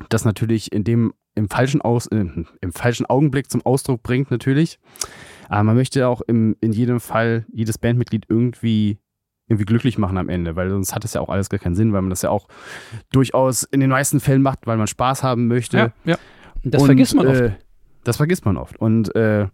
das natürlich in dem im falschen, Aus, äh, im falschen Augenblick zum Ausdruck bringt, natürlich. Aber man möchte auch im, in jedem Fall jedes Bandmitglied irgendwie, irgendwie glücklich machen am Ende, weil sonst hat es ja auch alles gar keinen Sinn, weil man das ja auch durchaus in den meisten Fällen macht, weil man Spaß haben möchte. ja. Und das Und, vergisst man oft. Äh, das vergisst man oft. Und äh,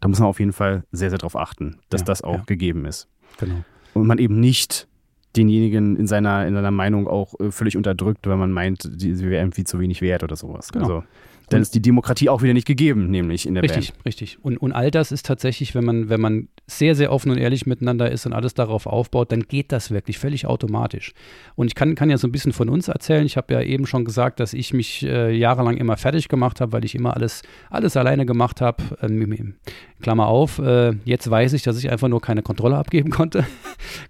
da muss man auf jeden Fall sehr, sehr drauf achten, dass Ja, das auch ja. gegeben ist. Genau. Und man eben nicht denjenigen in seiner, in seiner Meinung auch äh, völlig unterdrückt, weil man meint, die, sie wäre irgendwie zu wenig wert oder sowas. Genau. Also, dann ist die Demokratie auch wieder nicht gegeben, nämlich in der Richtig, Band. richtig. Und, und all das ist tatsächlich, wenn man, wenn man sehr, sehr offen und ehrlich miteinander ist und alles darauf aufbaut, dann geht das wirklich völlig automatisch. Und ich kann, kann ja so ein bisschen von uns erzählen. Ich habe ja eben schon gesagt, dass ich mich äh, jahrelang immer fertig gemacht habe, weil ich immer alles, alles alleine gemacht habe. Ähm, Klammer auf, äh, jetzt weiß ich, dass ich einfach nur keine Kontrolle abgeben konnte.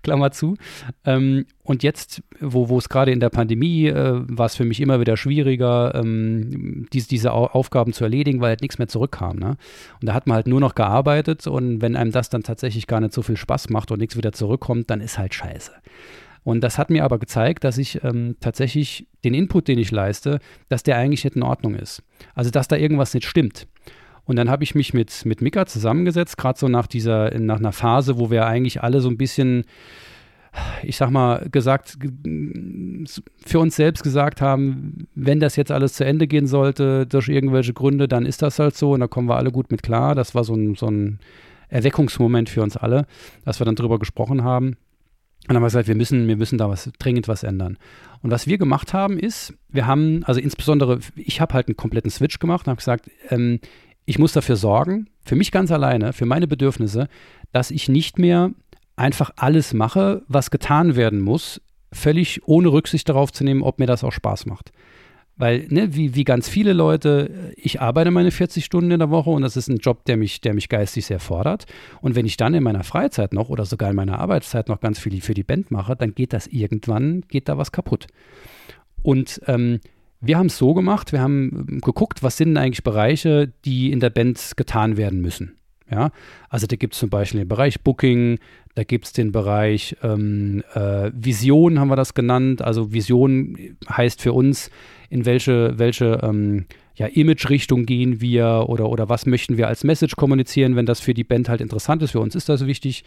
Klammer zu. Ähm, und jetzt, wo, es gerade in der Pandemie äh, war es für mich immer wieder schwieriger, ähm, dies, diese Au Aufgaben zu erledigen, weil halt nichts mehr zurückkam. Ne? Und da hat man halt nur noch gearbeitet und wenn einem das dann tatsächlich gar nicht so viel Spaß macht und nichts wieder zurückkommt, dann ist halt scheiße. Und das hat mir aber gezeigt, dass ich ähm, tatsächlich den Input, den ich leiste, dass der eigentlich nicht in Ordnung ist. Also, dass da irgendwas nicht stimmt. Und dann habe ich mich mit, mit Mika zusammengesetzt, gerade so nach dieser, nach einer Phase, wo wir eigentlich alle so ein bisschen, ich sag mal, gesagt, für uns selbst gesagt haben, wenn das jetzt alles zu Ende gehen sollte, durch irgendwelche Gründe, dann ist das halt so und da kommen wir alle gut mit klar. Das war so ein, so ein Erweckungsmoment für uns alle, dass wir dann drüber gesprochen haben. dann haben wir gesagt, wir müssen, wir müssen da was dringend was ändern. Und was wir gemacht haben, ist, wir haben, also insbesondere, ich habe halt einen kompletten Switch gemacht und habe gesagt, ähm, ich muss dafür sorgen, für mich ganz alleine, für meine Bedürfnisse, dass ich nicht mehr einfach alles mache, was getan werden muss, völlig ohne Rücksicht darauf zu nehmen, ob mir das auch Spaß macht. Weil, ne, wie, wie ganz viele Leute, ich arbeite meine 40 Stunden in der Woche und das ist ein Job, der mich, der mich geistig sehr fordert. Und wenn ich dann in meiner Freizeit noch oder sogar in meiner Arbeitszeit noch ganz viel für die Band mache, dann geht das irgendwann, geht da was kaputt. Und ähm, wir haben es so gemacht, wir haben ähm, geguckt, was sind eigentlich Bereiche, die in der Band getan werden müssen. Ja, also da gibt es zum Beispiel den Bereich Booking, da gibt es den Bereich ähm, äh, Vision, haben wir das genannt. Also Vision heißt für uns, in welche, welche ähm, ja, Image-Richtung gehen wir oder, oder was möchten wir als Message kommunizieren, wenn das für die Band halt interessant ist. Für uns ist das wichtig.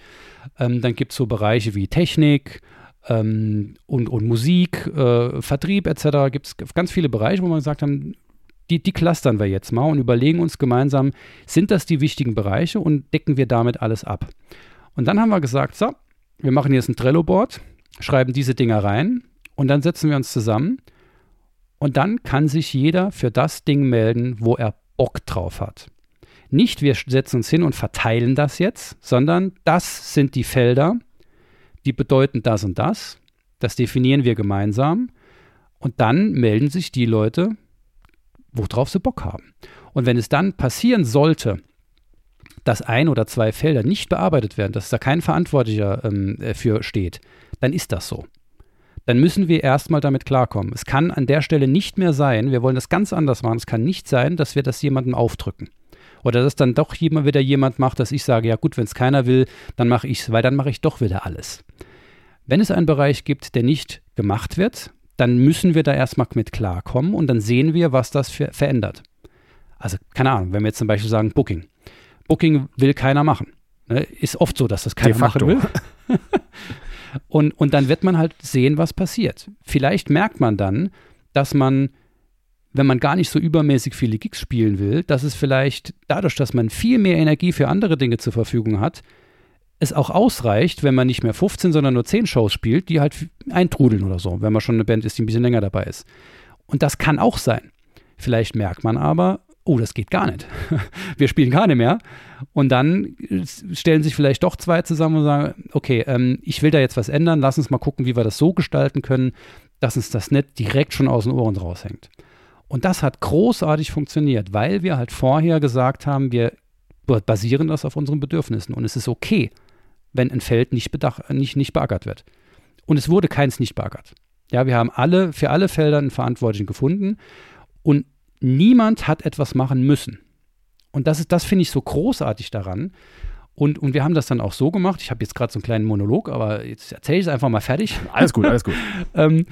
Ähm, dann gibt es so Bereiche wie Technik, ähm, und, und Musik, äh, Vertrieb etc. Gibt es ganz viele Bereiche, wo wir gesagt haben, die, die clustern wir jetzt mal und überlegen uns gemeinsam, sind das die wichtigen Bereiche und decken wir damit alles ab. Und dann haben wir gesagt, so, wir machen jetzt ein Trello-Board, schreiben diese Dinger rein und dann setzen wir uns zusammen und dann kann sich jeder für das Ding melden, wo er Bock drauf hat. Nicht wir setzen uns hin und verteilen das jetzt, sondern das sind die Felder, die bedeuten das und das. Das definieren wir gemeinsam. Und dann melden sich die Leute, worauf sie Bock haben. Und wenn es dann passieren sollte, dass ein oder zwei Felder nicht bearbeitet werden, dass da kein Verantwortlicher ähm, für steht, dann ist das so. Dann müssen wir erstmal damit klarkommen. Es kann an der Stelle nicht mehr sein, wir wollen das ganz anders machen, es kann nicht sein, dass wir das jemandem aufdrücken. Oder dass dann doch jemand wieder jemand macht, dass ich sage, ja gut, wenn es keiner will, dann mache ich es, weil dann mache ich doch wieder alles. Wenn es einen Bereich gibt, der nicht gemacht wird, dann müssen wir da erstmal mit klarkommen und dann sehen wir, was das für, verändert. Also, keine Ahnung, wenn wir jetzt zum Beispiel sagen Booking. Booking will keiner machen. Ne? Ist oft so, dass das keiner machen will. und, und dann wird man halt sehen, was passiert. Vielleicht merkt man dann, dass man, wenn man gar nicht so übermäßig viele Gigs spielen will, dass es vielleicht dadurch, dass man viel mehr Energie für andere Dinge zur Verfügung hat, es auch ausreicht, wenn man nicht mehr 15, sondern nur 10 Shows spielt, die halt eintrudeln oder so, wenn man schon eine Band ist, die ein bisschen länger dabei ist. Und das kann auch sein. Vielleicht merkt man aber, oh, das geht gar nicht. Wir spielen keine mehr. Und dann stellen sich vielleicht doch zwei zusammen und sagen, okay, ähm, ich will da jetzt was ändern, lass uns mal gucken, wie wir das so gestalten können, dass uns das nicht direkt schon aus den Ohren raushängt. Und das hat großartig funktioniert, weil wir halt vorher gesagt haben, wir basieren das auf unseren Bedürfnissen. Und es ist okay, wenn ein Feld nicht, bedach, nicht, nicht beackert wird. Und es wurde keins nicht beackert. Ja, wir haben alle für alle Felder einen Verantwortlichen gefunden und niemand hat etwas machen müssen. Und das ist, das finde ich so großartig daran. Und, und wir haben das dann auch so gemacht. Ich habe jetzt gerade so einen kleinen Monolog, aber jetzt erzähle ich es einfach mal fertig. Alles gut, alles gut. ähm,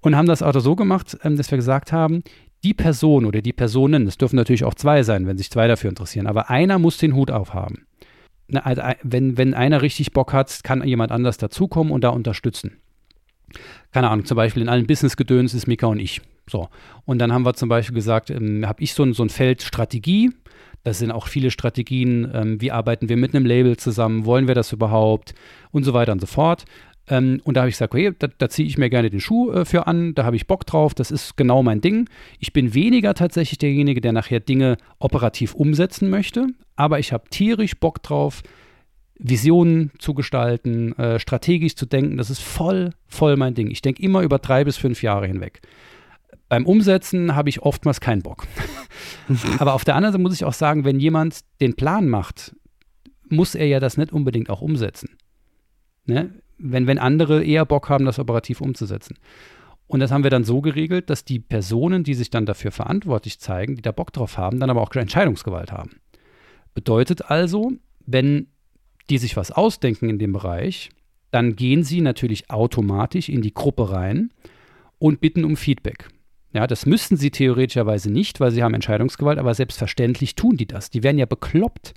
und haben das auch so gemacht, ähm, dass wir gesagt haben, die Person oder die Personen, es dürfen natürlich auch zwei sein, wenn sich zwei dafür interessieren, aber einer muss den Hut aufhaben. Also, wenn, wenn einer richtig Bock hat, kann jemand anders dazukommen und da unterstützen. Keine Ahnung, zum Beispiel in allen Business-Gedöns ist Mika und ich. So. Und dann haben wir zum Beispiel gesagt, ähm, habe ich so ein, so ein Feld Strategie. Das sind auch viele Strategien. Ähm, wie arbeiten wir mit einem Label zusammen? Wollen wir das überhaupt? Und so weiter und so fort. Ähm, und da habe ich gesagt, okay, da, da ziehe ich mir gerne den Schuh äh, für an, da habe ich Bock drauf, das ist genau mein Ding. Ich bin weniger tatsächlich derjenige, der nachher Dinge operativ umsetzen möchte, aber ich habe tierisch Bock drauf, Visionen zu gestalten, äh, strategisch zu denken. Das ist voll, voll mein Ding. Ich denke immer über drei bis fünf Jahre hinweg. Beim Umsetzen habe ich oftmals keinen Bock. aber auf der anderen Seite muss ich auch sagen, wenn jemand den Plan macht, muss er ja das nicht unbedingt auch umsetzen. Ne? Wenn, wenn andere eher Bock haben, das operativ umzusetzen. Und das haben wir dann so geregelt, dass die Personen, die sich dann dafür verantwortlich zeigen, die da Bock drauf haben, dann aber auch Entscheidungsgewalt haben. Bedeutet also, wenn die sich was ausdenken in dem Bereich, dann gehen sie natürlich automatisch in die Gruppe rein und bitten um Feedback. Ja, das müssten sie theoretischerweise nicht, weil sie haben Entscheidungsgewalt, aber selbstverständlich tun die das. Die werden ja bekloppt,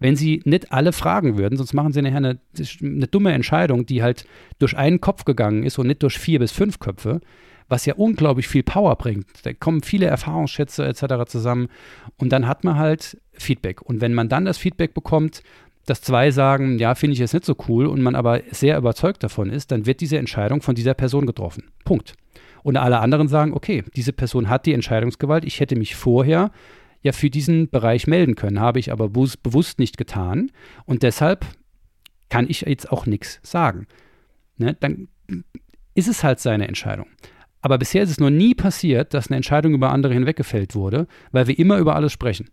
wenn sie nicht alle fragen würden, sonst machen sie nachher eine, eine dumme Entscheidung, die halt durch einen Kopf gegangen ist und nicht durch vier bis fünf Köpfe, was ja unglaublich viel Power bringt. Da kommen viele Erfahrungsschätze etc. zusammen und dann hat man halt Feedback. Und wenn man dann das Feedback bekommt, dass zwei sagen, ja, finde ich jetzt nicht so cool und man aber sehr überzeugt davon ist, dann wird diese Entscheidung von dieser Person getroffen. Punkt. Und alle anderen sagen, okay, diese Person hat die Entscheidungsgewalt, ich hätte mich vorher ja für diesen Bereich melden können, habe ich aber bewusst nicht getan und deshalb kann ich jetzt auch nichts sagen. Ne? Dann ist es halt seine Entscheidung. Aber bisher ist es noch nie passiert, dass eine Entscheidung über andere hinweggefällt wurde, weil wir immer über alles sprechen.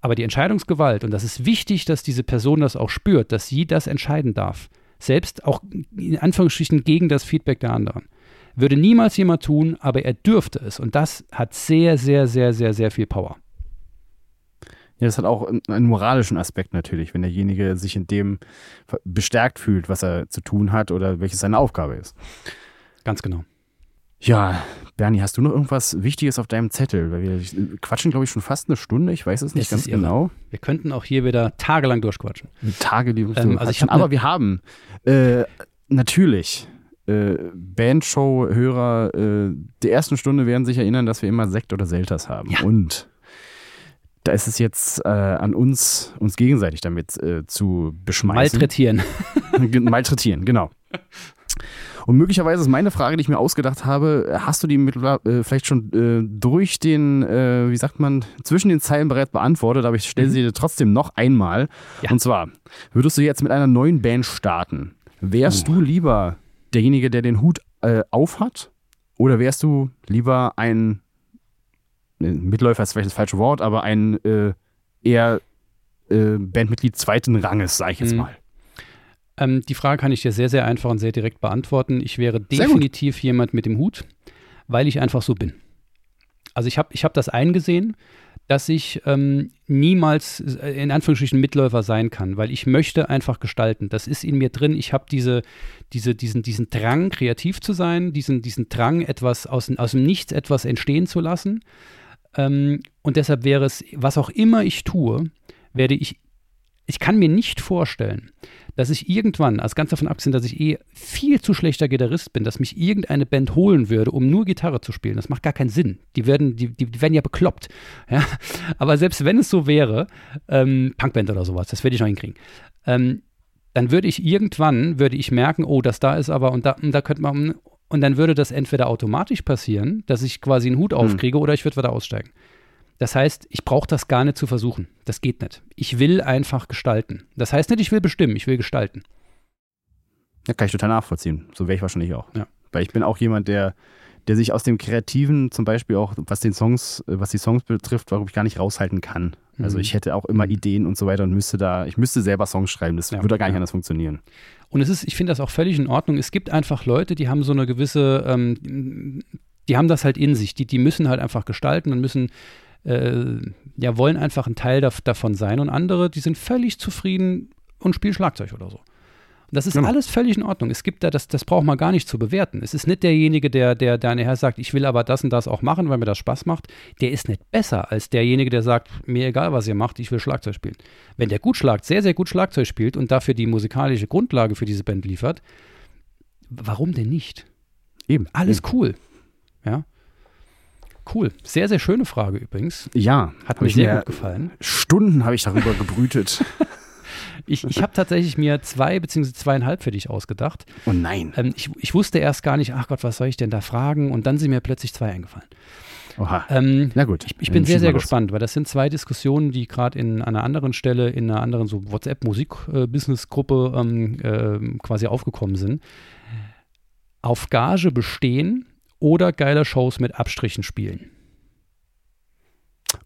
Aber die Entscheidungsgewalt, und das ist wichtig, dass diese Person das auch spürt, dass sie das entscheiden darf, selbst auch in Anführungsstrichen gegen das Feedback der anderen, würde niemals jemand tun, aber er dürfte es. Und das hat sehr, sehr, sehr, sehr, sehr viel Power. Ja, das hat auch einen moralischen Aspekt natürlich, wenn derjenige sich in dem bestärkt fühlt, was er zu tun hat oder welches seine Aufgabe ist. Ganz genau. Ja, Bernie, hast du noch irgendwas Wichtiges auf deinem Zettel? Weil wir quatschen, glaube ich, schon fast eine Stunde. Ich weiß es nicht es ganz genau. Wir könnten auch hier wieder tagelang durchquatschen. Tage, die ähm, also ich Aber wir haben äh, natürlich äh, Bandshow-Hörer äh, der ersten Stunde werden sich erinnern, dass wir immer Sekt oder Selters haben. Ja. Und da ist es jetzt äh, an uns, uns gegenseitig damit äh, zu beschmeißen. Malträtieren. Malträtieren, genau. Und möglicherweise ist meine Frage, die ich mir ausgedacht habe, hast du die äh, vielleicht schon äh, durch den, äh, wie sagt man, zwischen den Zeilen bereits beantwortet, aber ich stelle mhm. sie dir trotzdem noch einmal. Ja. Und zwar, würdest du jetzt mit einer neuen Band starten? Wärst uh. du lieber derjenige, der den Hut äh, aufhat? Oder wärst du lieber ein Mitläufer ist vielleicht das falsche Wort, aber ein äh, eher äh, Bandmitglied zweiten Ranges, sage ich jetzt mhm. mal. Ähm, die Frage kann ich dir sehr, sehr einfach und sehr direkt beantworten. Ich wäre definitiv jemand mit dem Hut, weil ich einfach so bin. Also ich habe ich hab das eingesehen, dass ich ähm, niemals äh, in Anführungsstrichen Mitläufer sein kann, weil ich möchte einfach gestalten. Das ist in mir drin. Ich habe diese, diese, diesen, diesen Drang, kreativ zu sein, diesen, diesen Drang, etwas aus, aus dem Nichts etwas entstehen zu lassen. Ähm, und deshalb wäre es, was auch immer ich tue, werde ich, ich kann mir nicht vorstellen, dass ich irgendwann, als ganz davon abgesehen, dass ich eh viel zu schlechter Gitarrist bin, dass mich irgendeine Band holen würde, um nur Gitarre zu spielen. Das macht gar keinen Sinn. Die werden, die, die, die werden ja bekloppt. Ja? Aber selbst wenn es so wäre, ähm, Punkband oder sowas, das werde ich noch hinkriegen. Ähm, dann würde ich irgendwann, würde ich merken, oh, das da ist aber, und da, und da könnte man, und dann würde das entweder automatisch passieren, dass ich quasi einen Hut hm. aufkriege, hm. oder ich würde wieder aussteigen. Das heißt, ich brauche das gar nicht zu versuchen. Das geht nicht. Ich will einfach gestalten. Das heißt nicht, ich will bestimmen, ich will gestalten. Ja, kann ich total nachvollziehen. So wäre ich wahrscheinlich auch. Ja. Weil ich bin auch jemand, der, der sich aus dem Kreativen zum Beispiel auch, was den Songs, was die Songs betrifft, warum ich gar nicht raushalten kann. Also mhm. Ich hätte auch immer mhm. Ideen und so weiter und müsste da, ich müsste selber Songs schreiben. Das ja, würde gar nicht ja. anders funktionieren. Und es ist, ich finde das auch völlig in Ordnung. Es gibt einfach Leute, die haben so eine gewisse, ähm, die haben das halt in sich. Die, die müssen halt einfach gestalten und müssen äh, ja, wollen einfach ein Teil da, davon sein und andere, die sind völlig zufrieden und spielen Schlagzeug oder so. Und das ist genau. alles völlig in Ordnung. Es gibt da, das, das braucht man gar nicht zu bewerten. Es ist nicht derjenige, der, der, der nachher sagt, ich will aber das und das auch machen, weil mir das Spaß macht. Der ist nicht besser als derjenige, der sagt, mir egal, was ihr macht, ich will Schlagzeug spielen. Wenn der gut schlagt, sehr, sehr gut Schlagzeug spielt und dafür die musikalische Grundlage für diese Band liefert, warum denn nicht? Eben. Alles eben. cool. Ja. Cool. Sehr, sehr schöne Frage übrigens. Ja. Hat mir sehr gut gefallen. Stunden habe ich darüber gebrütet. ich ich habe tatsächlich mir zwei bzw. zweieinhalb für dich ausgedacht. Oh nein. Ähm, ich, ich wusste erst gar nicht, ach Gott, was soll ich denn da fragen? Und dann sind mir plötzlich zwei eingefallen. Oha. Ähm, Na gut. Ich, ich bin sehr, sehr gespannt, weil das sind zwei Diskussionen, die gerade in einer anderen Stelle, in einer anderen so WhatsApp-Musik-Business-Gruppe ähm, äh, quasi aufgekommen sind. Auf Gage bestehen oder geile Shows mit Abstrichen spielen?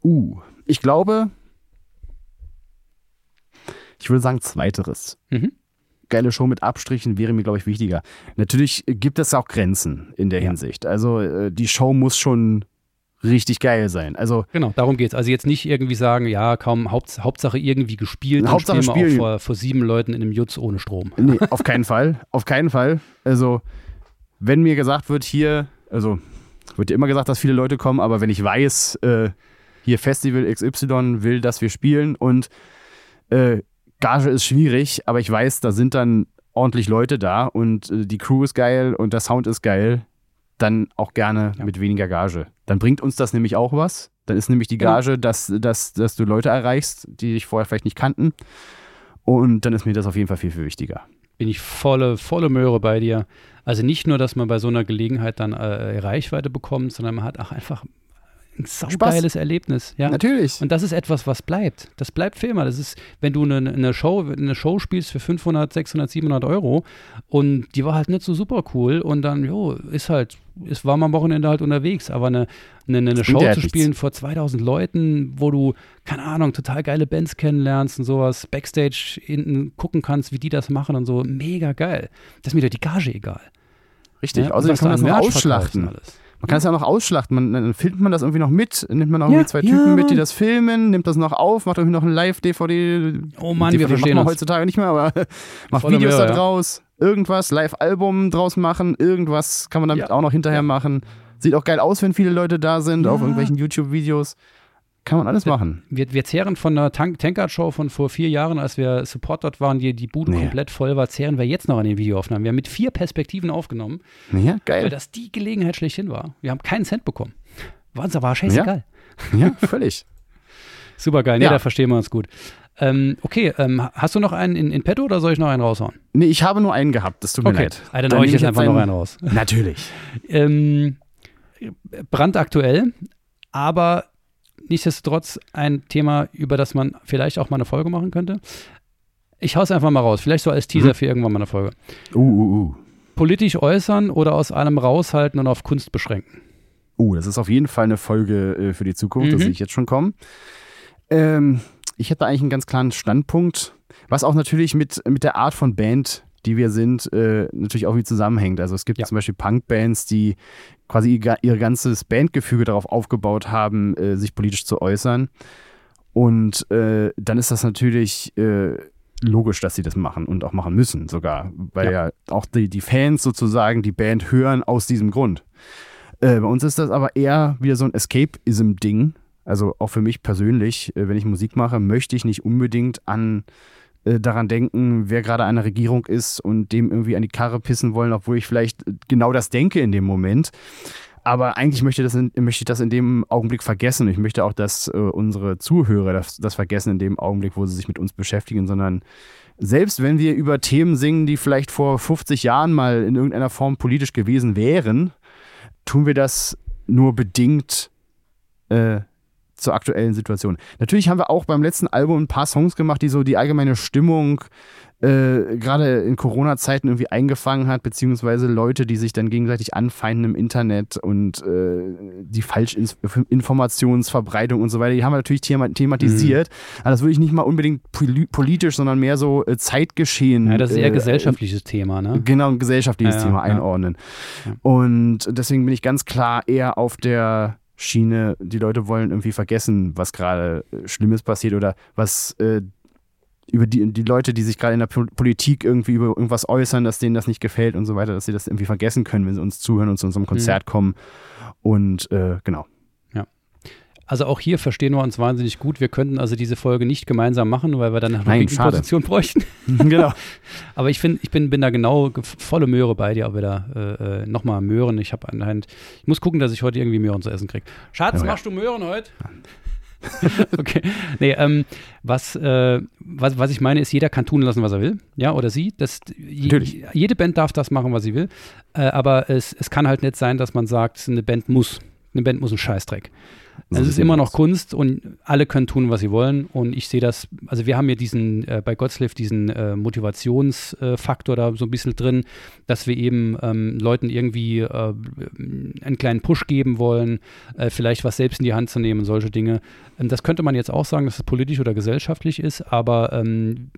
Uh, ich glaube, ich würde sagen, zweiteres. Mhm. Geile Show mit Abstrichen wäre mir, glaube ich, wichtiger. Natürlich gibt es auch Grenzen in der ja. Hinsicht. Also äh, die Show muss schon richtig geil sein. Also genau, darum geht es. Also jetzt nicht irgendwie sagen, ja, kaum Haupt, Hauptsache irgendwie gespielt, Hauptsache spielen wir auch vor, vor, sieben Leuten in einem Jutz ohne Strom. Nee, auf keinen Fall. Auf keinen Fall. Also wenn mir gesagt wird, hier also wird ja immer gesagt, dass viele Leute kommen, aber wenn ich weiß, äh, hier Festival XY will, dass wir spielen und äh, Gage ist schwierig, aber ich weiß, da sind dann ordentlich Leute da und äh, die Crew ist geil und der Sound ist geil, dann auch gerne ja. mit weniger Gage. Dann bringt uns das nämlich auch was. Dann ist nämlich die Gage, ja. dass, dass, dass du Leute erreichst, die dich vorher vielleicht nicht kannten. Und dann ist mir das auf jeden Fall viel, viel wichtiger. Bin ich volle, volle Möhre bei dir. Also nicht nur, dass man bei so einer Gelegenheit dann äh, Reichweite bekommt, sondern man hat auch einfach ein saugeiles Erlebnis. Ja? Natürlich. Und das ist etwas, was bleibt. Das bleibt für immer. Das ist, wenn du eine, eine, Show, eine Show spielst für 500, 600, 700 Euro und die war halt nicht so super cool und dann, jo, ist halt, es war mal am Wochenende halt unterwegs, aber eine, eine, eine Show halt zu nichts. spielen vor 2000 Leuten, wo du, keine Ahnung, total geile Bands kennenlernst und sowas, Backstage hinten gucken kannst, wie die das machen und so, mega geil. Das ist mir doch die Gage egal. Richtig. Ja? Außerdem kann man das noch ausschlachten. alles. Man kann es ja auch noch ausschlachten. Man, dann filmt man das irgendwie noch mit, nimmt man noch irgendwie Ja, zwei ja, Typen mit, die das filmen, nimmt das noch auf, macht irgendwie noch ein Live-DVD. Oh Mann, wir DVD verstehen macht man uns. heutzutage nicht mehr, aber macht Volle Videos Möhre, da ja. draus, irgendwas, Live-Album draus machen, irgendwas kann man damit Ja. auch noch hinterher machen. Sieht auch geil aus, wenn viele Leute da sind, auf Ja. irgendwelchen YouTube-Videos. Kann man alles machen. Wir, wir zehren von der Tank Tankard-Show von vor vier Jahren, als wir Support dort waren, die die Bude Nee. komplett voll war, zehren wir jetzt noch an den Videoaufnahmen. Wir haben mit vier Perspektiven aufgenommen, Ja, weil geil. das die Gelegenheit schlechthin war. Wir haben keinen Cent bekommen. War uns aber scheißegal. Ja, völlig. Super geil. Nee, Ja. da verstehen wir uns gut. Ähm, okay, ähm, hast du noch einen in, in petto oder soll ich noch einen raushauen? Nee, ich habe nur einen gehabt, das tut mir Okay, leid. Ah, dann Dann hau ich jetzt einfach noch einen- einen raus. Natürlich. Ähm, brandaktuell, aber nichtsdestotrotz ein Thema, über das man vielleicht auch mal eine Folge machen könnte. Ich hau's einfach mal raus, vielleicht so als Teaser Mhm. für irgendwann mal eine Folge. Uh, uh, uh. Politisch äußern oder aus allem raushalten und auf Kunst beschränken. Uh, das ist auf jeden Fall eine Folge äh, für die Zukunft, das Mhm. sehe ich jetzt schon kommen. Ähm, ich hätte eigentlich einen ganz klaren Standpunkt, was auch natürlich mit, mit der Art von Band, die wir sind, äh, natürlich auch wie zusammenhängt. Also es gibt Ja. zum Beispiel Punkbands, die quasi ihr, ihr ganzes Bandgefüge darauf aufgebaut haben, äh, sich politisch zu äußern. Und äh, dann ist das natürlich äh, logisch, dass sie das machen und auch machen müssen sogar, weil ja, auch die, die Fans sozusagen die Band hören aus diesem Grund. Äh, bei uns ist das aber eher wieder so ein Escapism-Ding. Also auch für mich persönlich, äh, wenn ich Musik mache, möchte ich nicht unbedingt an äh, daran denken, wer gerade an der Regierung ist und dem irgendwie an die Karre pissen wollen, obwohl ich vielleicht äh, genau das denke in dem Moment. Aber eigentlich möchte, das in, möchte ich das in dem Augenblick vergessen. Ich möchte auch, dass äh, unsere Zuhörer das, das vergessen in dem Augenblick, wo sie sich mit uns beschäftigen, sondern selbst wenn wir über Themen singen, die vielleicht vor 50 Jahren mal in irgendeiner Form politisch gewesen wären, tun wir das nur bedingt äh, zur aktuellen Situation. Natürlich haben wir auch beim letzten Album ein paar Songs gemacht, die so die allgemeine Stimmung äh, gerade in Corona-Zeiten irgendwie eingefangen hat, beziehungsweise Leute, die sich dann gegenseitig anfeinden im Internet und äh, die Falschinformationsverbreitung und so weiter, die haben wir natürlich thema thematisiert. Aber das würde ich nicht mal unbedingt poli politisch, sondern mehr so äh, Zeitgeschehen. Ja, das ist eher äh, gesellschaftliches Thema, ne? Genau, ein gesellschaftliches Ja, ja, Thema einordnen. Und deswegen bin ich ganz klar eher auf der Schiene, die Leute wollen irgendwie vergessen, was gerade äh, Schlimmes passiert oder was äh, über die, die Leute, die sich gerade in der Po- Politik irgendwie über irgendwas äußern, dass denen das nicht gefällt und so weiter, dass sie das irgendwie vergessen können, wenn sie uns zuhören und zu unserem Konzert kommen. Und äh, genau. Also auch hier verstehen wir uns wahnsinnig gut. Wir könnten also diese Folge nicht gemeinsam machen, weil wir dann eine Nein, schade. Position bräuchten. genau. Aber ich finde, ich bin, bin da genau ge- volle Möhre bei dir, aber da äh, äh, nochmal Möhren. Ich habe an der Hand. Ich muss gucken, dass ich heute irgendwie Möhren zu essen kriege. Schatz, Ja, ja. machst du Möhren heute? okay. Nee, ähm, was, äh, was, was ich meine, ist, jeder kann tun lassen, was er will. Ja, oder sie. Das, je, Natürlich. jede Band darf das machen, was sie will. Äh, aber es, es kann halt nicht sein, dass man sagt, eine Band muss. Eine Band muss ein Scheißdreck. So es ist immer noch Kunst und alle können tun, was sie wollen. Und ich sehe das, also wir haben ja diesen, äh, bei Gottsliff diesen äh, Motivationsfaktor da so ein bisschen drin, dass wir eben ähm, Leuten irgendwie äh, einen kleinen Push geben wollen, äh, vielleicht was selbst in die Hand zu nehmen, solche Dinge. Ähm, das könnte man jetzt auch sagen, dass es politisch oder gesellschaftlich ist, aber ähm,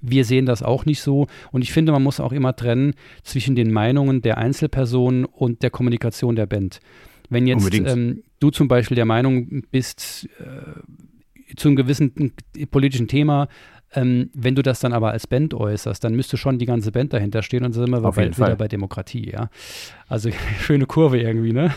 wir sehen das auch nicht so. Und ich finde, man muss auch immer trennen zwischen den Meinungen der Einzelpersonen und der Kommunikation der Band. Wenn jetzt ähm, du zum Beispiel der Meinung bist, äh, zu einem gewissen politischen Thema, ähm, wenn du das dann aber als Band äußerst, dann müsste schon die ganze Band dahinter stehen und dann sind wir Auf wieder bei Demokratie, ja. Also schöne Kurve irgendwie, ne?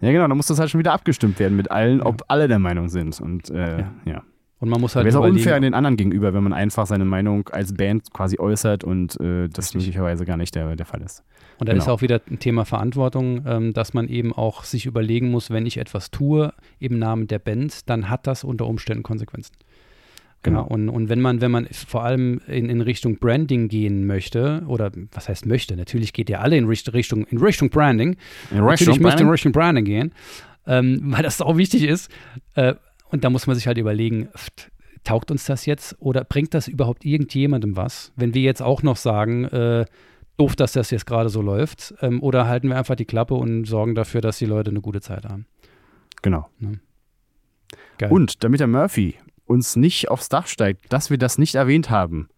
Ja, genau, da muss das halt schon wieder abgestimmt werden mit allen, ob alle der Meinung sind. Und äh, Ja. ja. Und man muss Wäre halt es auch unfair den anderen gegenüber, wenn man einfach seine Meinung als Band quasi äußert und äh, das Richtig. möglicherweise gar nicht der, der Fall ist. Und da Genau. ist auch wieder ein Thema Verantwortung, ähm, dass man eben auch sich überlegen muss, wenn ich etwas tue im Namen der Band, dann hat das unter Umständen Konsequenzen. Genau. Ja, und, und wenn man, wenn man vor allem in, in Richtung Branding gehen möchte, oder was heißt möchte, natürlich geht ihr alle in Richtung, in Richtung Branding. In natürlich Richtung möchte in Branding? Richtung Branding gehen, ähm, weil das auch wichtig ist. Äh, und da muss man sich halt überlegen, taugt uns das jetzt oder bringt das überhaupt irgendjemandem was? Wenn wir jetzt auch noch sagen, äh, doof, dass das jetzt gerade so läuft, ähm, oder halten wir einfach die Klappe und sorgen dafür, dass die Leute eine gute Zeit haben. Genau. Geil. Und damit der Murphy uns nicht aufs Dach steigt, dass wir das nicht erwähnt haben.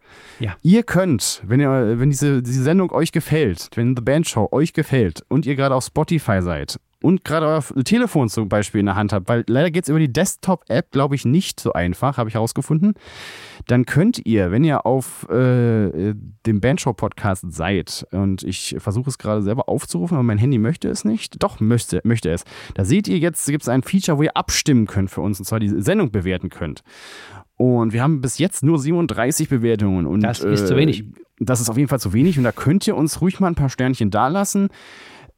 Ja. Ihr könnt, wenn ihr, wenn diese, diese Sendung euch gefällt, wenn The Band Show euch gefällt und ihr gerade auf Spotify seid und gerade euer Telefon zum Beispiel in der Hand habt, weil leider geht es über die Desktop-App, glaube ich, nicht so einfach, habe ich herausgefunden, dann könnt ihr, wenn ihr auf äh, dem Bandshow-Podcast seid, und ich versuche es gerade selber aufzurufen, aber mein Handy möchte es nicht, doch möchte, möchte es, da seht ihr jetzt, gibt es ein Feature, wo ihr abstimmen könnt für uns, und zwar die Sendung bewerten könnt. Und wir haben bis jetzt nur 37 Bewertungen. Und, Das ist zu wenig. Das ist auf jeden Fall zu wenig. Und da könnt ihr uns ruhig mal ein paar Sternchen dalassen.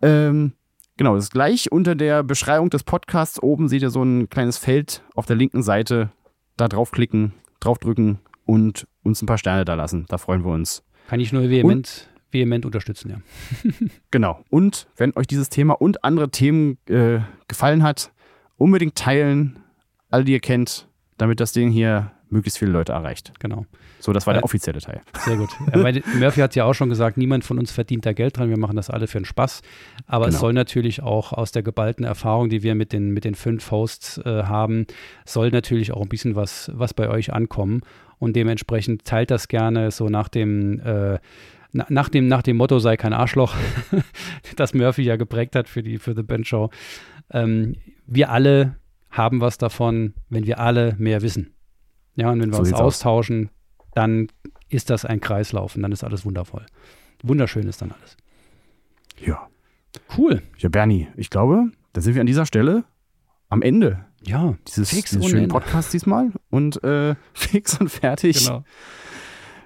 Ähm, genau, das ist gleich unter der Beschreibung des Podcasts. Oben seht ihr so ein kleines Feld auf der linken Seite. Da draufklicken, draufdrücken und uns ein paar Sterne dalassen. Da freuen wir uns. Kann ich nur vehement, vehement unterstützen, ja. Genau. Und wenn euch dieses Thema und andere Themen äh, gefallen hat, unbedingt teilen, alle, die ihr kennt, damit das Ding hier möglichst viele Leute erreicht. Genau. So, das war Äh, der offizielle Teil. Sehr gut. Ja, weil Murphy hat ja auch schon gesagt, niemand von uns verdient da Geld dran. Wir machen das alle für den Spaß. Aber es Genau. soll natürlich auch aus der geballten Erfahrung, die wir mit den, mit den fünf Hosts äh, haben, soll natürlich auch ein bisschen was, was bei euch ankommen. Und dementsprechend teilt das gerne so nach dem, äh, na, nach dem, nach dem Motto sei kein Arschloch, das Murphy ja geprägt hat für die, für The Band Show. Ähm, wir alle haben was davon, wenn wir alle mehr wissen. Ja, und wenn wir So uns sieht's aus. austauschen, dann ist das ein Kreislauf und dann ist alles wundervoll. Wunderschön ist dann alles. Ja. Cool. Ja, Bernie, ich glaube, da sind wir an dieser Stelle am Ende Ja, dieses, Fix dieses schönen Ende. Podcasts diesmal. Und äh, fix und fertig. genau.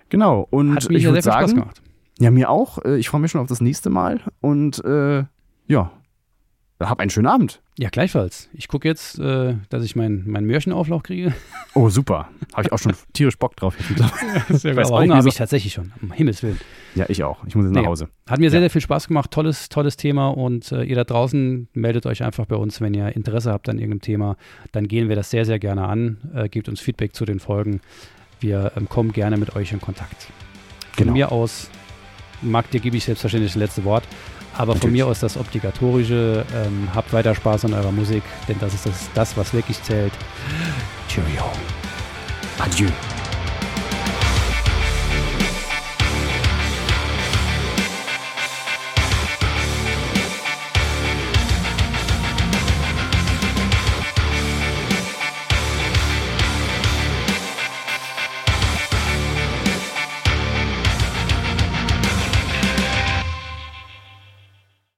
Genau. Und Hat mir ich würde viel Spaß sagen, gemacht. ja, mir auch. Äh, Ich freue mich schon auf das nächste Mal. Und äh, ja, hab einen schönen Abend. Ja, gleichfalls. Ich gucke jetzt, äh, dass ich meinen mein Märchenauflauf kriege. Oh, super. Habe ich auch schon tierisch Bock drauf. jetzt. Sehr weiß Hunger habe ich tatsächlich schon, um Himmels Willen. Ja, ich auch. Ich muss jetzt nach Nee. Hause. Hat mir sehr, Ja. sehr viel Spaß gemacht. Tolles, tolles Thema. Und äh, ihr da draußen meldet euch einfach bei uns, wenn ihr Interesse habt an irgendeinem Thema. Dann gehen wir das sehr, sehr gerne an. Äh, gebt uns Feedback zu den Folgen. Wir ähm, kommen gerne mit euch in Kontakt. Von Genau. mir aus, Marc, dir gebe ich selbstverständlich das letzte Wort. Aber von Natürlich. mir aus das Obligatorische. Ähm, habt weiter Spaß an eurer Musik, denn das ist das, das was wirklich zählt. Cheerio. Adieu.